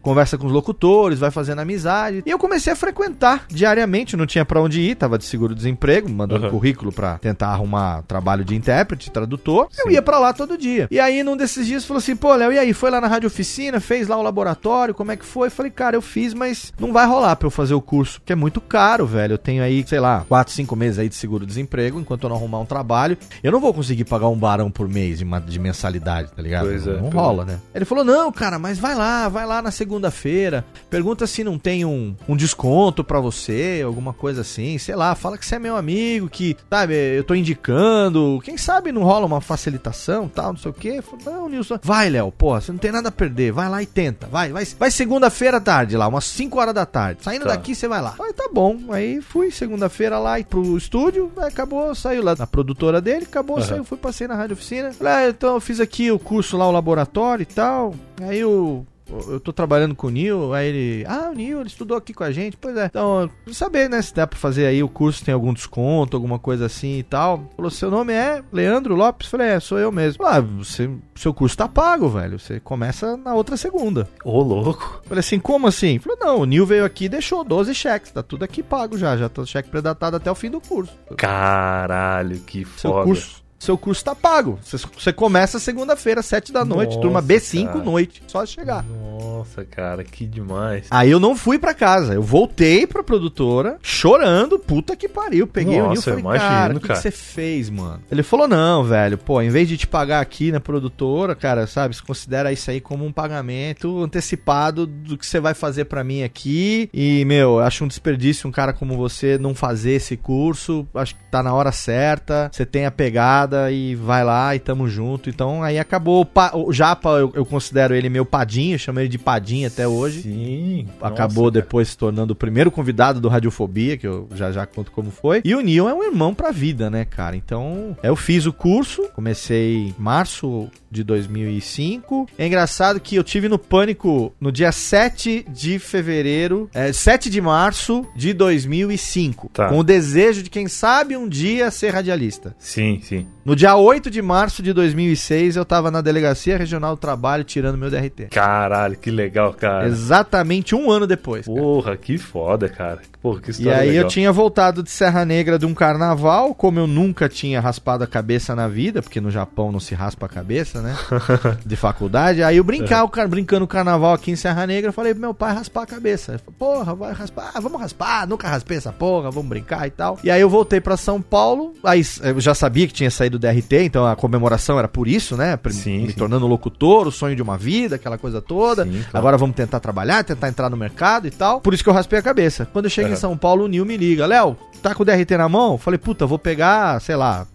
Conversa com os locutores, vai fazendo amizade. E eu comecei a frequentar diariamente, não tinha pra onde ir, tava de seguro-desemprego, mandando Uhum. currículo pra tentar arrumar trabalho de intérprete, tradutor. Eu Sim. ia pra lá todo dia. E aí, num desses dias, falou assim: pô, Léo, e aí? Foi lá na rádio oficina, fez lá o laboratório, como é que foi? Falei, cara, eu fiz, mas não vai rolar pra eu fazer o curso, porque é muito caro, velho. Eu tenho aí, sei lá, 4, 5 meses aí de seguro-desemprego, enquanto eu não arrumar um trabalho. Eu não vou conseguir pagar um barão por mês de, de mensalidade, tá ligado? Pois não é, não rola, né? Ele falou: não, cara, mas vai lá, vai lá na segunda-feira. Pergunta se não tem um, um desconto pra você, alguma coisa assim. Sei lá, fala que você é meu amigo, que, sabe, eu tô indicando. Quem sabe não rola uma facilitação, tal, não sei o quê. Falei, não, Nilson. Vai, Léo, porra, você não tem nada a perder. Vai lá e tenta. Vai, vai, vai segunda-feira à tarde lá, umas 5 horas da tarde. Saindo Tá. daqui, você vai lá. Aí tá bom. Aí fui segunda-feira lá pro estúdio, aí acabou, saiu lá na produtora dele, acabou, Aham. saiu, fui, passei na rádio oficina. Falei, ah, então eu fiz aqui o curso lá, o laboratório e tal. Aí eu. Eu tô trabalhando com o Nil, aí ele. Ah, o Nil, ele estudou aqui com a gente. Pois é. Então, saber, né? Se dá pra fazer aí o curso, tem algum desconto, alguma coisa assim e tal. Falou, seu nome é Leandro Lopes? Falei, é, sou eu mesmo. Ah, você, seu curso tá pago, velho. Você começa na outra segunda. Ô, louco. Falei assim, como assim? Falei, não, o Nil veio aqui e deixou 12 cheques. Tá tudo aqui pago já. Já tá o cheque predatado até o fim do curso. Caralho, que Seu foda. curso. Seu curso tá pago. Você, começa segunda-feira, 7 da noite, Nossa, turma B5 cara. noite. Só chegar. Nossa, cara, que demais. Aí eu não fui pra casa. Eu voltei pra produtora, chorando, puta que pariu. Peguei o Nil e Nossa, falei, imagino, cara, o que, você fez, mano? Ele falou, não, velho, pô, em vez de te pagar aqui na produtora, cara, sabe, você considera isso aí como um pagamento antecipado do que você vai fazer pra mim aqui. E, meu, eu acho um desperdício um cara como você não fazer esse curso. Acho que tá na hora certa, você tem a pegada e vai lá e tamo junto. Então aí acabou. O, pa- o Japa, eu, eu considero ele meu padinho, eu chamo ele de padinho até hoje Sim. acabou Nossa, cara. depois se tornando o primeiro convidado do Radiofobia, que eu já já conto como foi. E o Neil é um irmão pra vida, né, cara? Então, eu fiz o curso, comecei em março de 2005. É engraçado que eu tive no Pânico no dia 7 de fevereiro, é, 7 de março de 2005, Tá. com o desejo de quem sabe um dia ser radialista. Sim, sim. No dia 8 de março de 2006, eu tava na Delegacia Regional do Trabalho tirando meu DRT. Caralho, que legal, cara. Exatamente um ano depois. cara. Porra, que foda, cara. Porra, que E história aí legal. eu tinha voltado de Serra Negra de um carnaval, como eu nunca tinha raspado a cabeça na vida, porque no Japão não se raspa a cabeça, né? de faculdade. Aí eu brincar, o cara brincando o carnaval aqui em Serra Negra, eu falei pro meu pai raspar a cabeça. Ele falou, porra, vai raspar, Ah, vamos raspar, nunca raspei essa porra, vamos brincar e tal. E aí eu voltei pra São Paulo, aí eu já sabia que tinha saído do DRT, então a comemoração era por isso, né? Sim, me sim. tornando locutor, o sonho de uma vida, aquela coisa toda. Sim, claro. Agora vamos tentar trabalhar, tentar entrar no mercado e tal. Por isso que eu raspei a cabeça. Quando eu cheguei em. São Paulo, o Nil me liga. Léo, tá com o DRT na mão? Falei, puta, vou pegar, sei lá,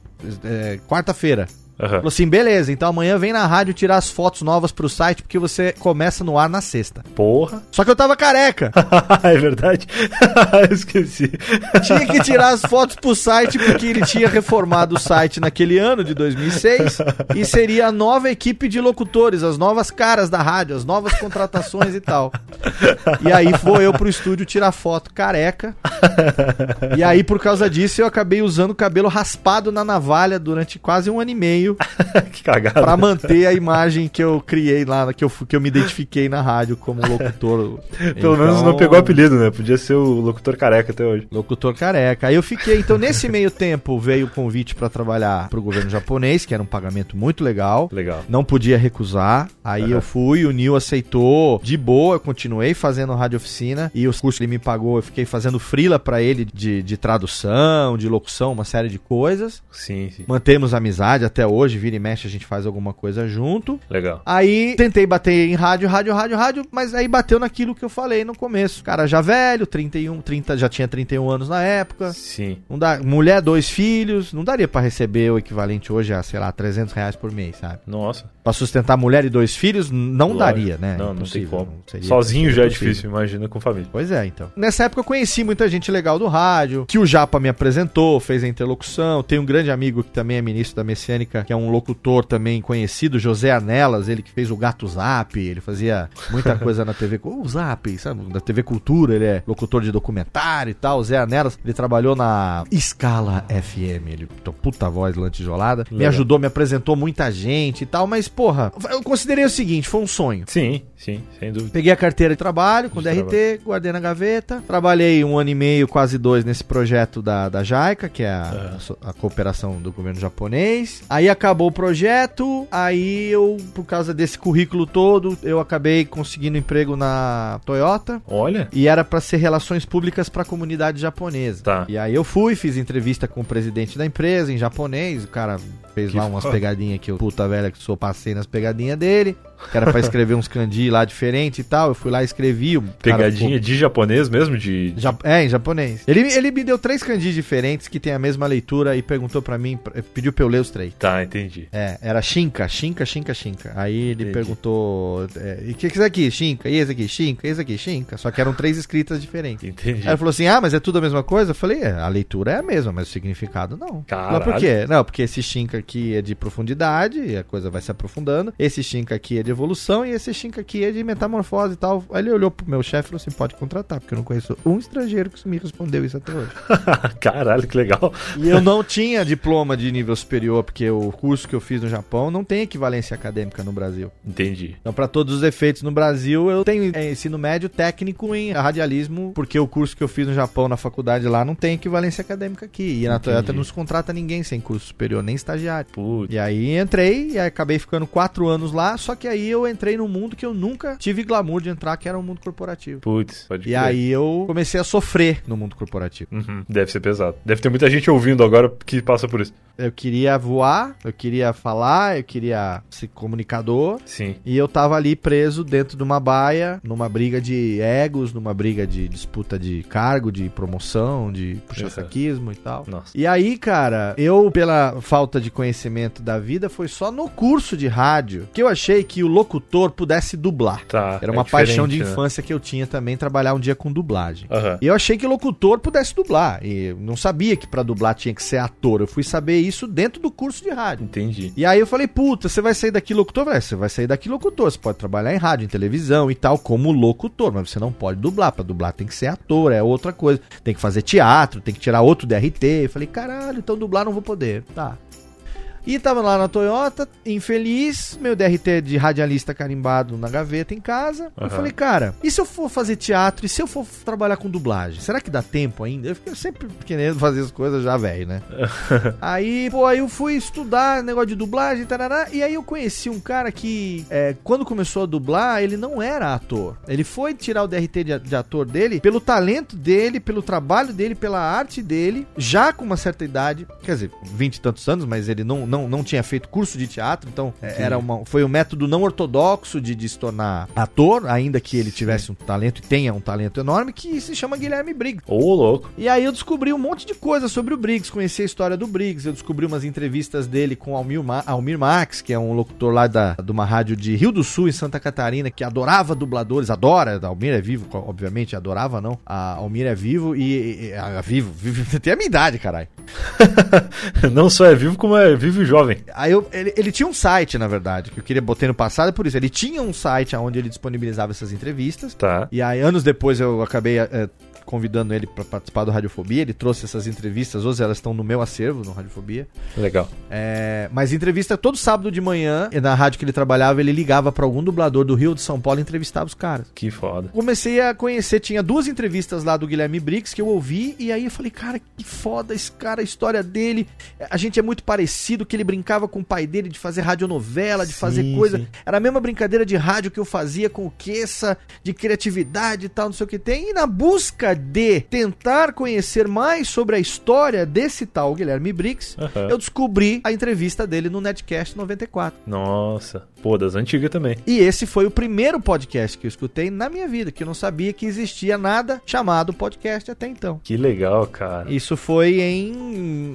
é, quarta-feira. Aham. Falou assim: beleza, então amanhã vem na rádio tirar as fotos novas pro site, porque você começa no ar na sexta. Porra. Só que eu tava careca. é verdade? Eu esqueci. Tinha que tirar as fotos pro site, porque ele tinha reformado o site naquele ano de 2006 e seria a nova equipe de locutores, as novas caras da rádio, as novas contratações e tal. E aí foi eu pro estúdio tirar foto careca. E aí, por causa disso, eu acabei usando o cabelo raspado na navalha durante quase um ano e meio que cagada. pra manter a imagem que eu criei lá, que eu, que eu me identifiquei na rádio como locutor. Pelo menos Então, não pegou apelido, né? Podia ser o locutor careca até hoje. Locutor careca. Aí eu fiquei, então nesse meio tempo veio o convite pra trabalhar pro governo japonês, que era um pagamento muito legal. Legal. Não podia recusar. Aí eu fui, o Nil aceitou. De boa, eu continuei fazendo rádio oficina. E os cursos que ele me pagou, eu fiquei fazendo frila pra ele de, de tradução, de locução, uma série de coisas. Sim, sim. Mantemos amizade até hoje, vira e mexe, a gente faz alguma coisa junto. Legal. Aí tentei bater em rádio, rádio, rádio, rádio, mas aí bateu naquilo que eu falei no começo. Cara já velho, 31, 30, já tinha 31 anos na época. Sim. Não dá, mulher, dois filhos, não daria pra receber o equivalente hoje a, sei lá, 300 reais por mês, sabe? Nossa. Pra sustentar mulher e dois filhos, não Lógico. daria, né? Não, não tem como. seria- Sozinho já é possível. difícil, imagina com família. Pois é, então. Nessa época eu conheci muita gente legal do rádio, que o Japa me apresentou, fez a interlocução. Tem um grande amigo que também é ministro da Messiânica, que é um locutor também conhecido, José Anelas, ele que fez o Gato Zap, ele fazia muita coisa na TV, o Zap, sabe? Na TV Cultura, ele é locutor de documentário e tal. O Zé Anelas, ele trabalhou na Escala FM, ele tem puta voz lantijolada. Me ajudou, me apresentou muita gente e tal, mas porra, eu considerei o seguinte, foi um sonho. Sim, sim, sem dúvida. Peguei a carteira de trabalho com De DRT, guardei na gaveta. Trabalhei um ano e meio, quase dois, nesse projeto da, da JAICA, que é a, a cooperação do governo japonês. Aí acabou o projeto, aí eu, por causa desse currículo todo, eu acabei conseguindo emprego na Toyota. Olha. E era pra ser relações públicas pra comunidade japonesa. Tá. E aí eu fui, fiz entrevista com o presidente da empresa em japonês. O cara fez Que lá umas foda. pegadinhas que eu, puta velha, que sou, passei nas pegadinhas dele. Que era pra escrever uns kanji lá diferente e tal. Eu fui lá e escrevi. Pegadinha de japonês mesmo? De. Ja- é, em japonês. Ele, ele me deu três kanjis diferentes que tem a mesma leitura e perguntou pra mim, pediu pra eu ler os três. Tá, entendi. É, era Shinka, Shinka, Shinka, Shinka. Aí ele Entendi. perguntou: é, e o que que é isso aqui? Shinka, e esse aqui? Shinka, esse aqui? Shinka. Só que eram três escritas diferentes. Entendi. Aí ele falou assim: Ah, mas é tudo a mesma coisa? Eu falei: É, a leitura é a mesma, mas o significado não. Caralho. Mas por quê? Não, porque esse Shinka aqui é de profundidade, e a coisa vai se aprofundando. Esse Shinka aqui é de evolução, e esse Shinka aqui é de metamorfose e tal. Aí ele olhou pro meu chefe e falou assim: Pode contratar, porque eu não conheço um estrangeiro que me respondeu isso até hoje. Caralho, que legal. E eu não tinha diploma de nível superior, porque o curso que eu fiz no Japão não tem equivalência acadêmica no Brasil. Entendi. Então, para todos os efeitos no Brasil, eu tenho é, ensino médio técnico em radialismo, porque o curso que eu fiz no Japão na faculdade lá não tem equivalência acadêmica aqui. E na. Toyota não se contrata ninguém sem curso superior, nem estagiário. Putz. E aí entrei e aí acabei ficando quatro anos lá, só que aí eu entrei num mundo que eu nunca tive glamour de entrar, que era o mundo corporativo. Putz, pode E crer. aí eu comecei a sofrer no mundo corporativo. Uhum, Deve ser pesado. Deve ter muita gente ouvindo agora que passa por isso. Eu queria voar, eu queria falar, eu queria ser comunicador. Sim. E eu tava ali preso dentro de uma baia, numa briga de egos, numa briga de disputa de cargo, de promoção, de puxa-saquismo e tal. Nossa. E aí, cara, eu, pela falta de conhecimento da vida, foi só no curso de rádio que eu achei que o locutor pudesse dublar. Tá. Era é uma paixão de né? infância que eu tinha também, trabalhar um dia com dublagem. Aham. E eu achei que o locutor pudesse dublar. E eu não sabia que pra dublar tinha que ser ator. Eu fui saber isso dentro do curso de rádio. Entendi. E aí eu falei, puta, você vai sair daqui locutor? Falei, "É, você vai sair daqui locutor. Você pode trabalhar em rádio, em televisão e tal, como locutor, mas você não pode dublar. Pra dublar tem que ser ator, é outra coisa. Tem que fazer teatro, tem que tirar outro DRT. Eu falei, caralho, então dublar não vou poder. Tá. E tava lá na Toyota, infeliz, meu DRT de radialista carimbado na gaveta em casa. Eu Aham. falei, cara, e se eu for fazer teatro? E se eu for trabalhar com dublagem? Será que dá tempo ainda? Eu fiquei sempre querendo fazer as coisas já velho, né? aí, pô, aí eu fui estudar negócio de dublagem, tarará, e aí eu conheci um cara que, é, quando começou a dublar, ele não era ator. Ele foi tirar o DRT de, de ator dele pelo talento dele, pelo trabalho dele, pela arte dele, já com uma certa idade, quer dizer, 20 e tantos anos, mas ele não, não, não tinha feito curso de teatro, então é, era uma, foi um método não ortodoxo de, de se tornar ator, ainda que ele tivesse um talento e tenha um talento enorme, que se chama Guilherme Briggs. Ô, louco. E aí eu descobri um monte de coisa sobre o Briggs, conheci a história do Briggs, eu descobri umas entrevistas dele com Almir, Ma Almir Max, que é um locutor lá da, de uma rádio de Rio do Sul, em Santa Catarina, que adorava dubladores, adora, Almir é vivo, obviamente, adorava não, a Almir é vivo e, e a, vivo, vivo, tem a minha idade, caralho. não só é vivo, como é vivo jovem. Aí eu, ele, ele, tinha um site, na verdade, que eu queria botar no passado, por isso, ele tinha um site onde ele disponibilizava essas entrevistas. Tá. E aí, anos depois, eu acabei é, convidando ele para participar do Radiofobia. Ele trouxe essas entrevistas, hoje elas estão no meu acervo, no Radiofobia. Legal. É, mas entrevista todo sábado de manhã, na rádio que ele trabalhava, ele ligava para algum dublador do Rio de São Paulo e entrevistava os caras. Que foda. Comecei a conhecer, tinha duas entrevistas lá do Guilherme Briggs que eu ouvi, e aí eu falei, cara, que foda esse cara, a história dele. A gente é muito parecido, que ele brincava com o pai dele de fazer radionovela, de sim, fazer coisa. Sim. Era a mesma brincadeira de rádio que eu fazia com o Queça, de criatividade e tal, não sei o que tem. E na busca de tentar conhecer mais sobre a história desse tal Guilherme Briggs, uhum. eu descobri a entrevista dele no Netcast 94. Nossa, pô, das antigas também. E esse foi o primeiro podcast que eu escutei na minha vida, que eu não sabia que existia nada chamado podcast até então. Que legal, cara. Isso foi em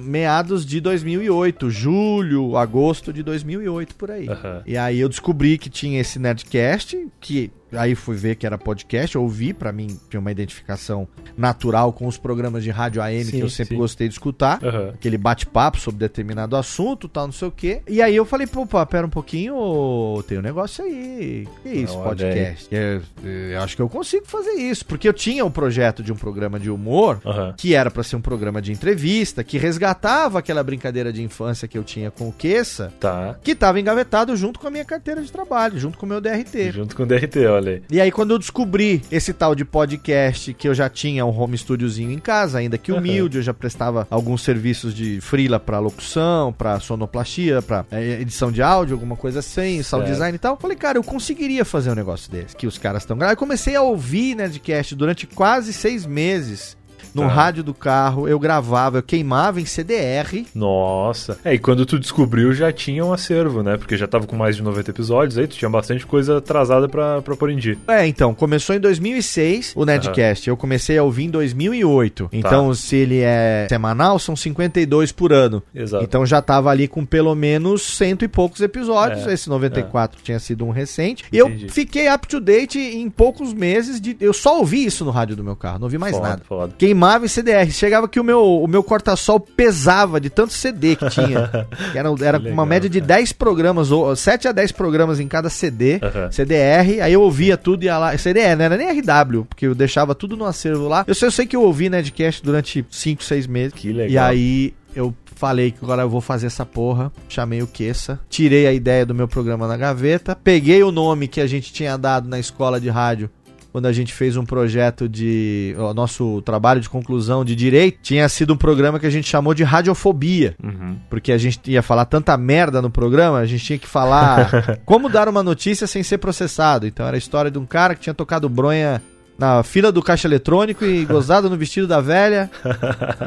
meados de 2008, julho, agosto de 2008, por aí. Uhum. E aí eu descobri que tinha esse Nerdcast, que Aí fui ver que era podcast, ouvi, para mim tinha uma identificação natural com os programas de rádio AM sim, que eu sempre sim. gostei de escutar. Uhum. Aquele bate-papo sobre determinado assunto, tal, não sei o quê. E aí eu falei, pô, pera um pouquinho, tem um negócio aí. Que isso, não, podcast? Eu, eu, acho que eu consigo fazer isso. Porque eu tinha um projeto de um programa de humor, uhum. que era para ser um programa de entrevista, que resgatava aquela brincadeira de infância que eu tinha com o Queça, tá. que tava engavetado junto com a minha carteira de trabalho, junto com o meu DRT. Junto com o DRT, ó. E aí, quando eu descobri esse tal de podcast, que eu já tinha um home studiozinho em casa, ainda que humilde, uhum. eu já prestava alguns serviços de freela pra locução, pra sonoplastia, pra é, edição de áudio, alguma coisa assim, sound certo. design e tal. Falei, cara, eu conseguiria fazer um negócio desse, que os caras estão gravando. comecei a ouvir Nerdcast durante quase seis meses no tá. rádio do carro, eu gravava, eu queimava em CDR. Nossa. É, e quando tu descobriu já tinha um acervo, né? Porque já tava com mais de 90 episódios, aí tu tinha bastante coisa atrasada pra, pra pôr em dia. É, então, começou em 2006 o Nedcast. Uhum. Eu comecei a ouvir em 2008. Tá. Então, se ele é semanal, são 52 por ano. Exato. Então já tava ali com pelo menos cento e poucos episódios. É. Esse 94 é. tinha sido um recente. E eu fiquei up to date em poucos meses. De... Eu só ouvi isso no rádio do meu carro, não ouvi mais foda, nada. Foda. Queimava queimava em CDR. Chegava que o meu, o meu corta-sol pesava de tanto CD que tinha. que era era legal, uma média de 10 programas, ou 7 a 10 programas em cada CD, uhum. CDR. Aí eu ouvia tudo e ia lá. CDR, não era nem RW, porque eu deixava tudo no acervo lá. Eu sei, eu sei que eu ouvi Nedcast durante 5, 6 meses. Que legal. E aí eu falei que agora eu vou fazer essa porra. Chamei o Queça, tirei a ideia do meu programa na gaveta, peguei o nome que a gente tinha dado na escola de rádio quando a gente fez um projeto de. O nosso trabalho de conclusão de direito, tinha sido um programa que a gente chamou de radiofobia. Uhum. Porque a gente ia falar tanta merda no programa, a gente tinha que falar como dar uma notícia sem ser processado. Então era a história de um cara que tinha tocado bronha na fila do caixa eletrônico e gozado no vestido da velha.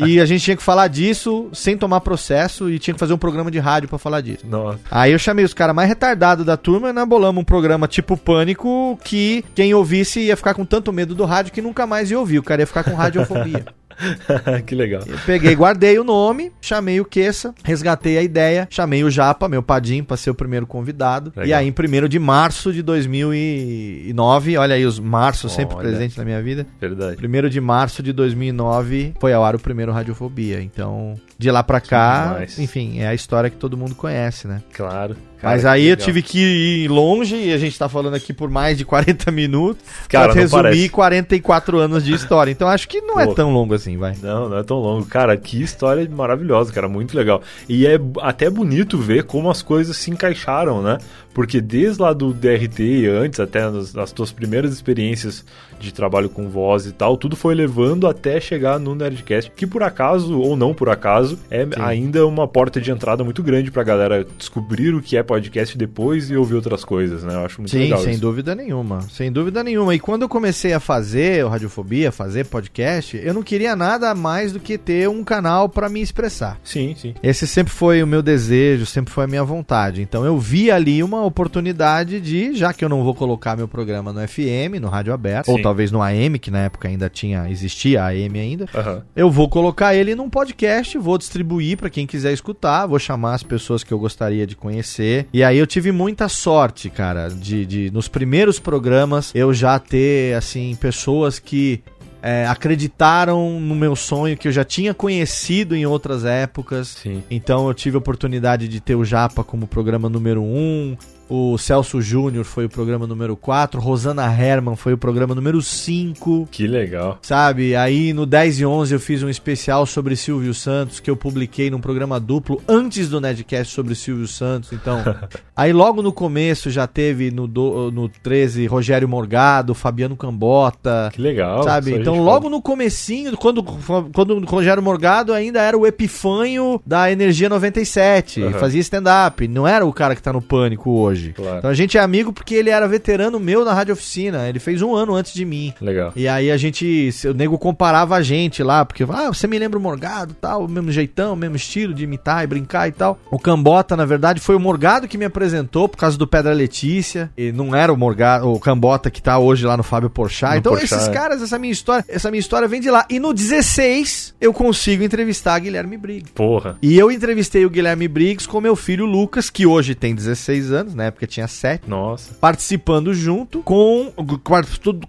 e a gente tinha que falar disso sem tomar processo e tinha que fazer um programa de rádio para falar disso. Nossa. Aí eu chamei os caras mais retardados da turma e nós bolamos um programa tipo Pânico que quem ouvisse ia ficar com tanto medo do rádio que nunca mais ia ouvir. O cara ia ficar com radiofobia. que legal. Eu peguei, guardei o nome, chamei o Queça, resgatei a ideia, chamei o Japa, meu padim, pra ser o primeiro convidado. Legal. E aí, em 1 de março de 2009, olha aí os marços sempre presentes na minha vida. Verdade. 1 de março de 2009 foi ao ar o primeiro Radiofobia. Então, de lá pra cá, enfim, é a história que todo mundo conhece, né? Claro. Cara, Mas aí eu tive que ir longe e a gente tá falando aqui por mais de 40 minutos Cara, pra resumir parece. 44 anos de história. Então acho que não é Pô, é tão longo assim, vai. Não, não é tão longo. Cara, que história maravilhosa, cara, muito legal. E é até bonito ver como as coisas se encaixaram, né? Porque desde lá do DRT e antes, até nas, nas tuas primeiras experiências de trabalho com voz e tal, tudo foi levando até chegar no Nerdcast, que por acaso, ou não por acaso, é Sim. ainda uma porta de entrada muito grande pra galera descobrir o que é podcast depois e ouvir outras coisas, né? Eu acho muito Sim, legal sem isso. dúvida nenhuma. Sem dúvida nenhuma. E quando eu comecei a fazer o Radiofobia, fazer podcast, eu não queria nada mais do que ter um canal pra me expressar. Sim, sim. Esse sempre foi o meu desejo, sempre foi a minha vontade. Então eu vi ali uma oportunidade de, já que eu não vou colocar meu programa no FM, no rádio aberto, ou Sim. talvez no AM, que na época ainda tinha, existia a AM ainda, Aham. eu vou colocar ele num podcast, vou distribuir pra quem quiser escutar, vou chamar as pessoas que eu gostaria de conhecer. E aí eu tive muita sorte, cara, de, de nos primeiros programas eu já ter, assim, pessoas que é, acreditaram no meu sonho, que eu já tinha conhecido em outras épocas. Sim. Então eu tive a oportunidade de ter o Japa como programa número 1, o Celso Júnior foi o programa número 4, Rosana Herman foi o programa número 5. Que legal. Sabe, aí no 10 e 11 eu fiz um especial sobre Silvio Santos que eu publiquei num programa duplo antes do Nedcast sobre Silvio Santos. Então, aí logo no começo já teve no, do, no 13 Rogério Morgado, Fabiano Cambota. Que legal. Sabe? Então, logo no comecinho, quando, quando o Rogério Morgado ainda era o epifanho da Energia 97, Aham. fazia stand-up, não era o cara que tá no pânico hoje. Claro. Então a gente é amigo porque ele era veterano meu na Rádio Oficina, ele fez um ano antes de mim. Legal. E aí a gente, o nego comparava a gente lá, porque, ah, você me lembra o Morgado, tal, o mesmo jeitão, o mesmo estilo de imitar e brincar e tal. O Cambota, na verdade, foi o Morgado que me apresentou por causa do Pedra Letícia, e não era o Morgado, o Cambota que tá hoje lá no Fábio Porchat. No então Porchat, esses é. caras, essa minha história, essa minha história vem de lá. E no 16 eu consigo entrevistar Guilherme Briggs. Porra. E eu entrevistei o Guilherme Briggs com meu filho Lucas, que hoje tem 16 anos, na época tinha 7 Nossa. participando junto com,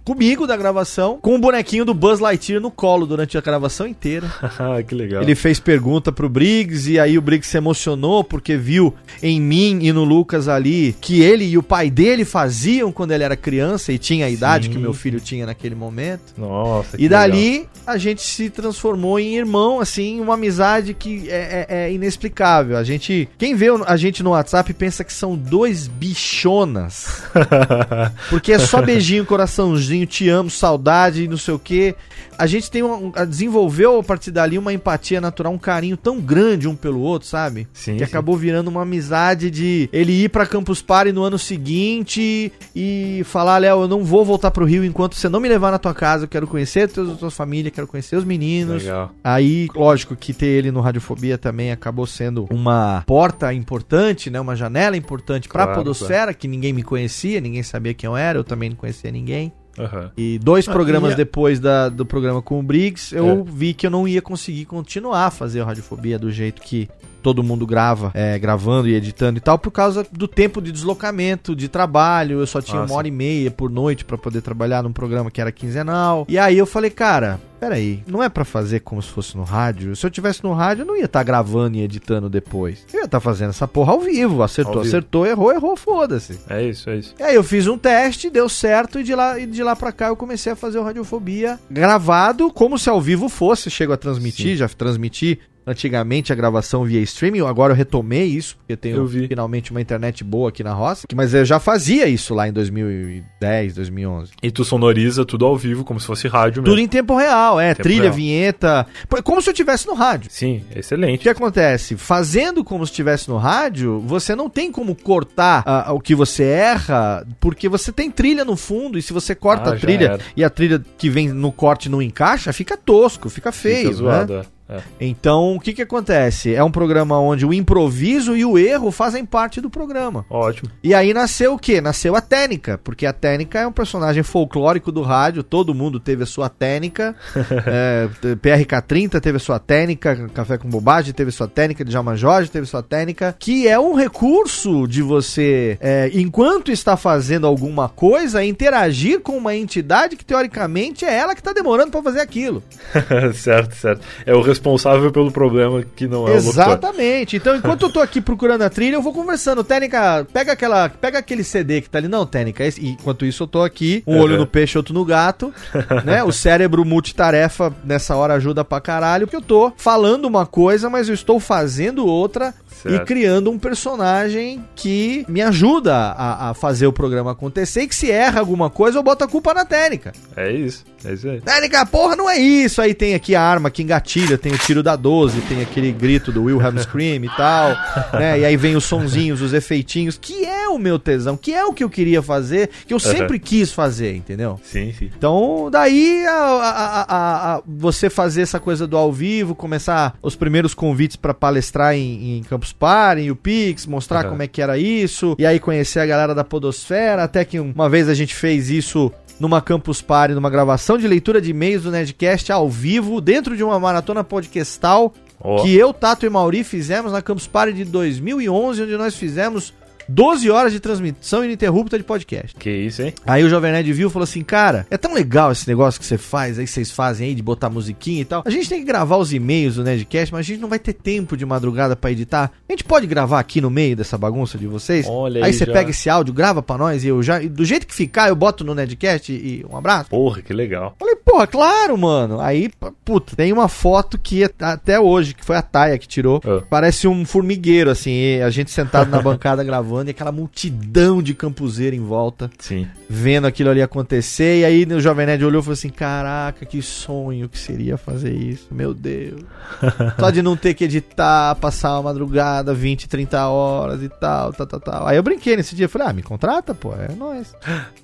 comigo da gravação, com o bonequinho do Buzz Lightyear no colo durante a gravação inteira. que legal. Ele fez pergunta pro Briggs e aí o Briggs se emocionou porque viu em mim e no Lucas ali que ele e o pai dele faziam quando ele era criança e tinha a idade Sim. que meu filho tinha naquele momento. Nossa. E dali a gente se transformou em irmão, assim, uma amizade que é, é- é inexplicável. A gente. Quem vê a gente no WhatsApp pensa que são dois bichonas. Porque é só beijinho, coraçãozinho, te amo, saudade, não sei o quê. A gente tem um, a- desenvolveu a partir dali uma empatia natural, um carinho tão grande um pelo outro, sabe? Sim, que sim. acabou virando uma amizade de ele ir pra Campus Party no ano seguinte e falar, Léo, eu não vou voltar pro Rio enquanto você não me levar na tua casa, eu quero conhecer a tua, família, quero conhecer os meninos. Legal. Aí, lógico que ter ele no Radiofobia também acabou sendo uma porta importante, né? Uma janela importante pra Claro, podosfera, que ninguém me conhecia, ninguém sabia quem eu era, eu também não conhecia ninguém. Aham. E dois Ah, programas e a- depois da- do programa com o Briggs, eu É. vi que eu não ia conseguir continuar a fazer o Radiofobia do jeito que todo mundo grava, é, gravando e editando e tal, por causa do tempo de deslocamento, de trabalho. Eu só tinha Ah, uma hora e meia por noite pra poder trabalhar num programa que era quinzenal. E aí eu falei, cara, peraí, não é pra fazer como se fosse no rádio? Se eu tivesse no rádio, eu não ia estar gravando e editando depois. Eu ia estar fazendo essa porra ao vivo. Acertou, Ao vivo. acertou, errou, errou, foda-se. É isso, é isso. E aí eu fiz um teste, deu certo, e de lá, e de lá pra cá eu comecei a fazer o Radiofobia gravado, como se ao vivo fosse. Chego a transmitir, Sim. já transmiti antigamente a gravação via streaming, agora eu retomei isso, porque tenho Eu finalmente uma internet boa aqui na roça. Mas eu já fazia isso lá em 2010, 2011. E tu sonoriza tudo ao vivo, como se fosse rádio mesmo. Tudo em tempo real, é, Tempo trilha, real. vinheta, como se eu estivesse no rádio. Sim, O excelente. que acontece? Fazendo como se estivesse no rádio, você não tem como cortar ah, o que você erra, porque você tem trilha no fundo, e se você corta Ah, a trilha e a trilha que vem no corte não encaixa, fica tosco, fica feio. Fica né? zoado, é. É. Então, o que que acontece? É um programa onde o improviso e o erro fazem parte do programa. Ótimo. E aí nasceu o quê? Nasceu a Técnica, porque a Técnica é um personagem folclórico do rádio, todo mundo teve a sua Técnica. é, PRK30 teve a sua Técnica, Café com Bobagem teve a sua Técnica, Djalma Jorge teve a sua Técnica, que é um recurso de você, é, enquanto está fazendo alguma coisa, interagir com uma entidade que teoricamente é ela que está demorando para fazer aquilo. certo, certo. É o responsável pelo problema que não é o. Exatamente. Então, enquanto eu tô aqui procurando a trilha, eu vou conversando. Técnica, pega aquela, pega aquele CD que tá ali. Não, Técnica. esse- Enquanto isso, eu tô aqui, um Uhum. olho no peixe, outro no gato, né? O cérebro multitarefa nessa hora ajuda pra caralho, porque eu tô falando uma coisa, mas eu estou fazendo outra e criando um personagem que me ajuda a, a fazer o programa acontecer e que se erra alguma coisa eu boto a culpa na técnica. É isso, é isso aí. Técnica, porra, não é isso. Aí tem aqui a arma que engatilha, tem o tiro da 12, tem aquele grito do Wilhelm Scream e tal, né? E aí vem os sonzinhos, os efeitinhos, que é o meu tesão, que é o que eu queria fazer, que eu sempre quis fazer, entendeu? Sim, sim. Então, daí a, a, você fazer essa coisa do ao vivo, começar os primeiros convites para palestrar em, em Campus Party, em UPix, mostrar Uhum. como é que era isso, e aí conhecer a galera da Podosfera, até que uma vez a gente fez isso numa Campus Party, numa gravação de leitura de e-mails do Nerdcast ao vivo, dentro de uma maratona podcastal, Ó. que eu, Tato e Mauri fizemos na Campus Party de 2011, onde nós fizemos 12 horas de transmissão ininterrupta de podcast. Que isso, hein? Aí o Jovem Nerd viu e falou assim, cara, é tão legal esse negócio que você faz, aí vocês fazem aí de botar musiquinha e tal. A gente tem que gravar os e-mails do Nerdcast, mas a gente não vai ter tempo de madrugada pra editar. A gente pode gravar aqui no meio dessa bagunça de vocês? Olha aí aí você já. pega esse áudio, grava pra nós e eu já, e do jeito que ficar, eu boto no Nerdcast e, e um abraço. Porra, que legal. Falei, porra, claro, mano. Aí, puta, tem uma foto que até hoje, que foi a Taia que tirou. Ah. Parece um formigueiro, assim, e a gente sentado na bancada gravando e aquela multidão de campuseiro em volta, Sim. vendo aquilo ali acontecer. E aí o Jovem Nerd olhou e falou assim: Caraca, que sonho que seria fazer isso, meu Deus. Só de não ter que editar, passar uma madrugada, 20, 30 horas e tal, tal, tal, tal. Aí eu brinquei nesse dia, falei, ah, me contrata, pô, é nóis.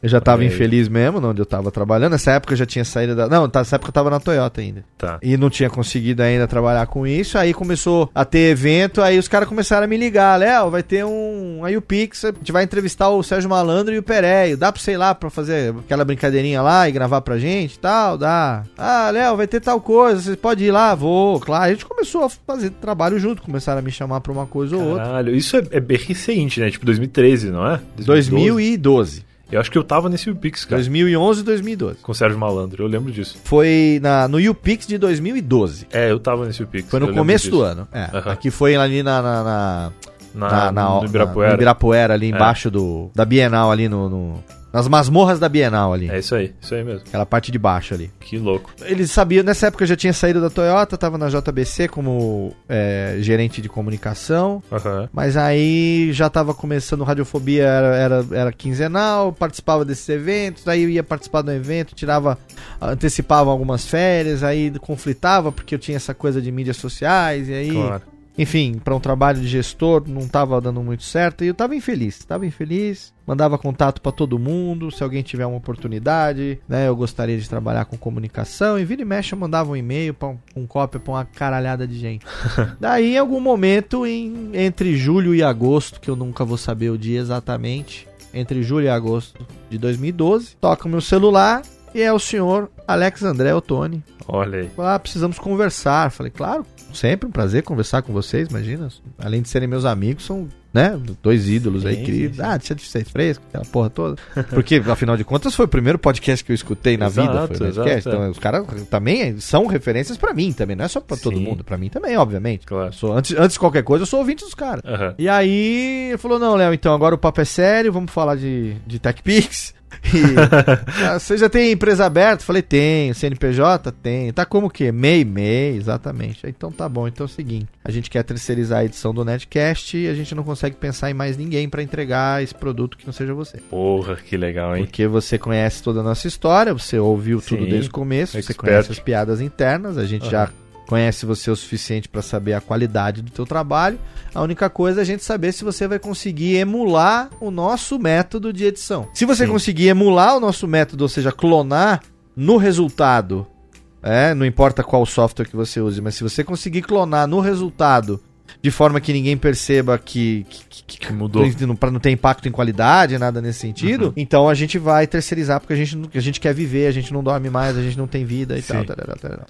Eu já tava infeliz mesmo, onde eu tava trabalhando. Nessa época eu já tinha saído da. Não, nessa época eu tava na Toyota ainda. Tá. E não tinha conseguido ainda trabalhar com isso. Aí começou a ter evento, aí os caras começaram a me ligar. Léo, vai ter um. Aí o Pix, a gente vai entrevistar o Sérgio Malandro e o Pereio. Dá pra sei lá, pra fazer aquela brincadeirinha lá e gravar pra gente e tal? Dá. Ah, Léo, vai ter tal coisa, você pode ir lá? Vou, claro. A gente começou a fazer trabalho junto, começaram a me chamar pra uma coisa ou outra. Caralho, isso é, é bem recente, né? Tipo 2013, não é? 2012. Eu acho que eu tava nesse UPix, cara. 2011 e 2012. Com o Sérgio Malandro, eu lembro disso. Foi na, no UPix de 2012. É, eu tava nesse UPix. Foi no começo do ano. É. Aqui foi ali na, na, na, Na, na, na, no Ibirapuera. na- no Ibirapuera, ali embaixo do, da Bienal, ali no, no- nas masmorras da Bienal ali. É isso aí, isso aí mesmo. Aquela parte de baixo ali. Que louco. Eles sabiam, nessa época eu já tinha saído da Toyota, tava na JBC como é, gerente de comunicação. Aham. Mas aí já tava começando, Radiofobia era, era, era quinzenal, participava desses eventos, aí eu ia participar do evento, tirava, antecipava algumas férias, aí conflitava porque eu tinha essa coisa de mídias sociais, e aí Claro. Enfim, para um trabalho de gestor não tava dando muito certo e eu tava infeliz, tava infeliz. Mandava contato para todo mundo, se alguém tiver uma oportunidade, né, eu gostaria de trabalhar com comunicação e vira e mexe eu mandava um e-mail para um, um cópia para uma caralhada de gente. Daí em algum momento em, entre julho e agosto, que eu nunca vou saber o dia exatamente, entre julho e agosto de 2012, toca o meu celular e é o senhor Alex André Ottoni. Olha aí. Ah, precisamos conversar. Falei, claro, sempre um prazer conversar com vocês, imagina. Além de serem meus amigos, são, né, dois ídolos aí Sim, que. sim, sim. Ah, deixa de ser fresco, aquela porra toda. Porque, afinal de contas, foi o primeiro podcast que eu escutei na Exato, vida. Foi o exato, é. Então, os caras também são referências pra mim também, não é só pra todo mundo, pra mim também, obviamente. Claro. Eu sou, antes, antes de qualquer coisa, eu sou ouvinte dos caras. Aham. E aí ele falou: não, Léo, então agora o papo é sério, vamos falar de, de TechPix. E, ah, você já tem empresa aberta? Falei, tenho. CNPJ? Tem. Tá como o quê? MEI? MEI, exatamente. Então tá bom. Então é o seguinte: a gente quer terceirizar a edição do Netcast e a gente não consegue pensar em mais ninguém pra entregar esse produto que não seja você. Porra, que legal, hein? Porque você conhece toda a nossa história, você ouviu tudo Sim. desde o começo, você Expert. conhece as piadas internas, a gente Aham. já conhece você o suficiente para saber a qualidade do teu trabalho. A única coisa é a gente saber se você vai conseguir emular o nosso método de edição. Se você Sim. conseguir emular o nosso método, ou seja, clonar no resultado, é, não importa qual software que você use, mas se você conseguir clonar no resultado de forma que ninguém perceba que, que, que- Que mudou. não, pra não ter impacto em qualidade, nada nesse sentido, Uhum. então a gente vai terceirizar porque a gente, não- a gente quer viver, a gente não dorme mais, a gente não tem vida e Sim. tal.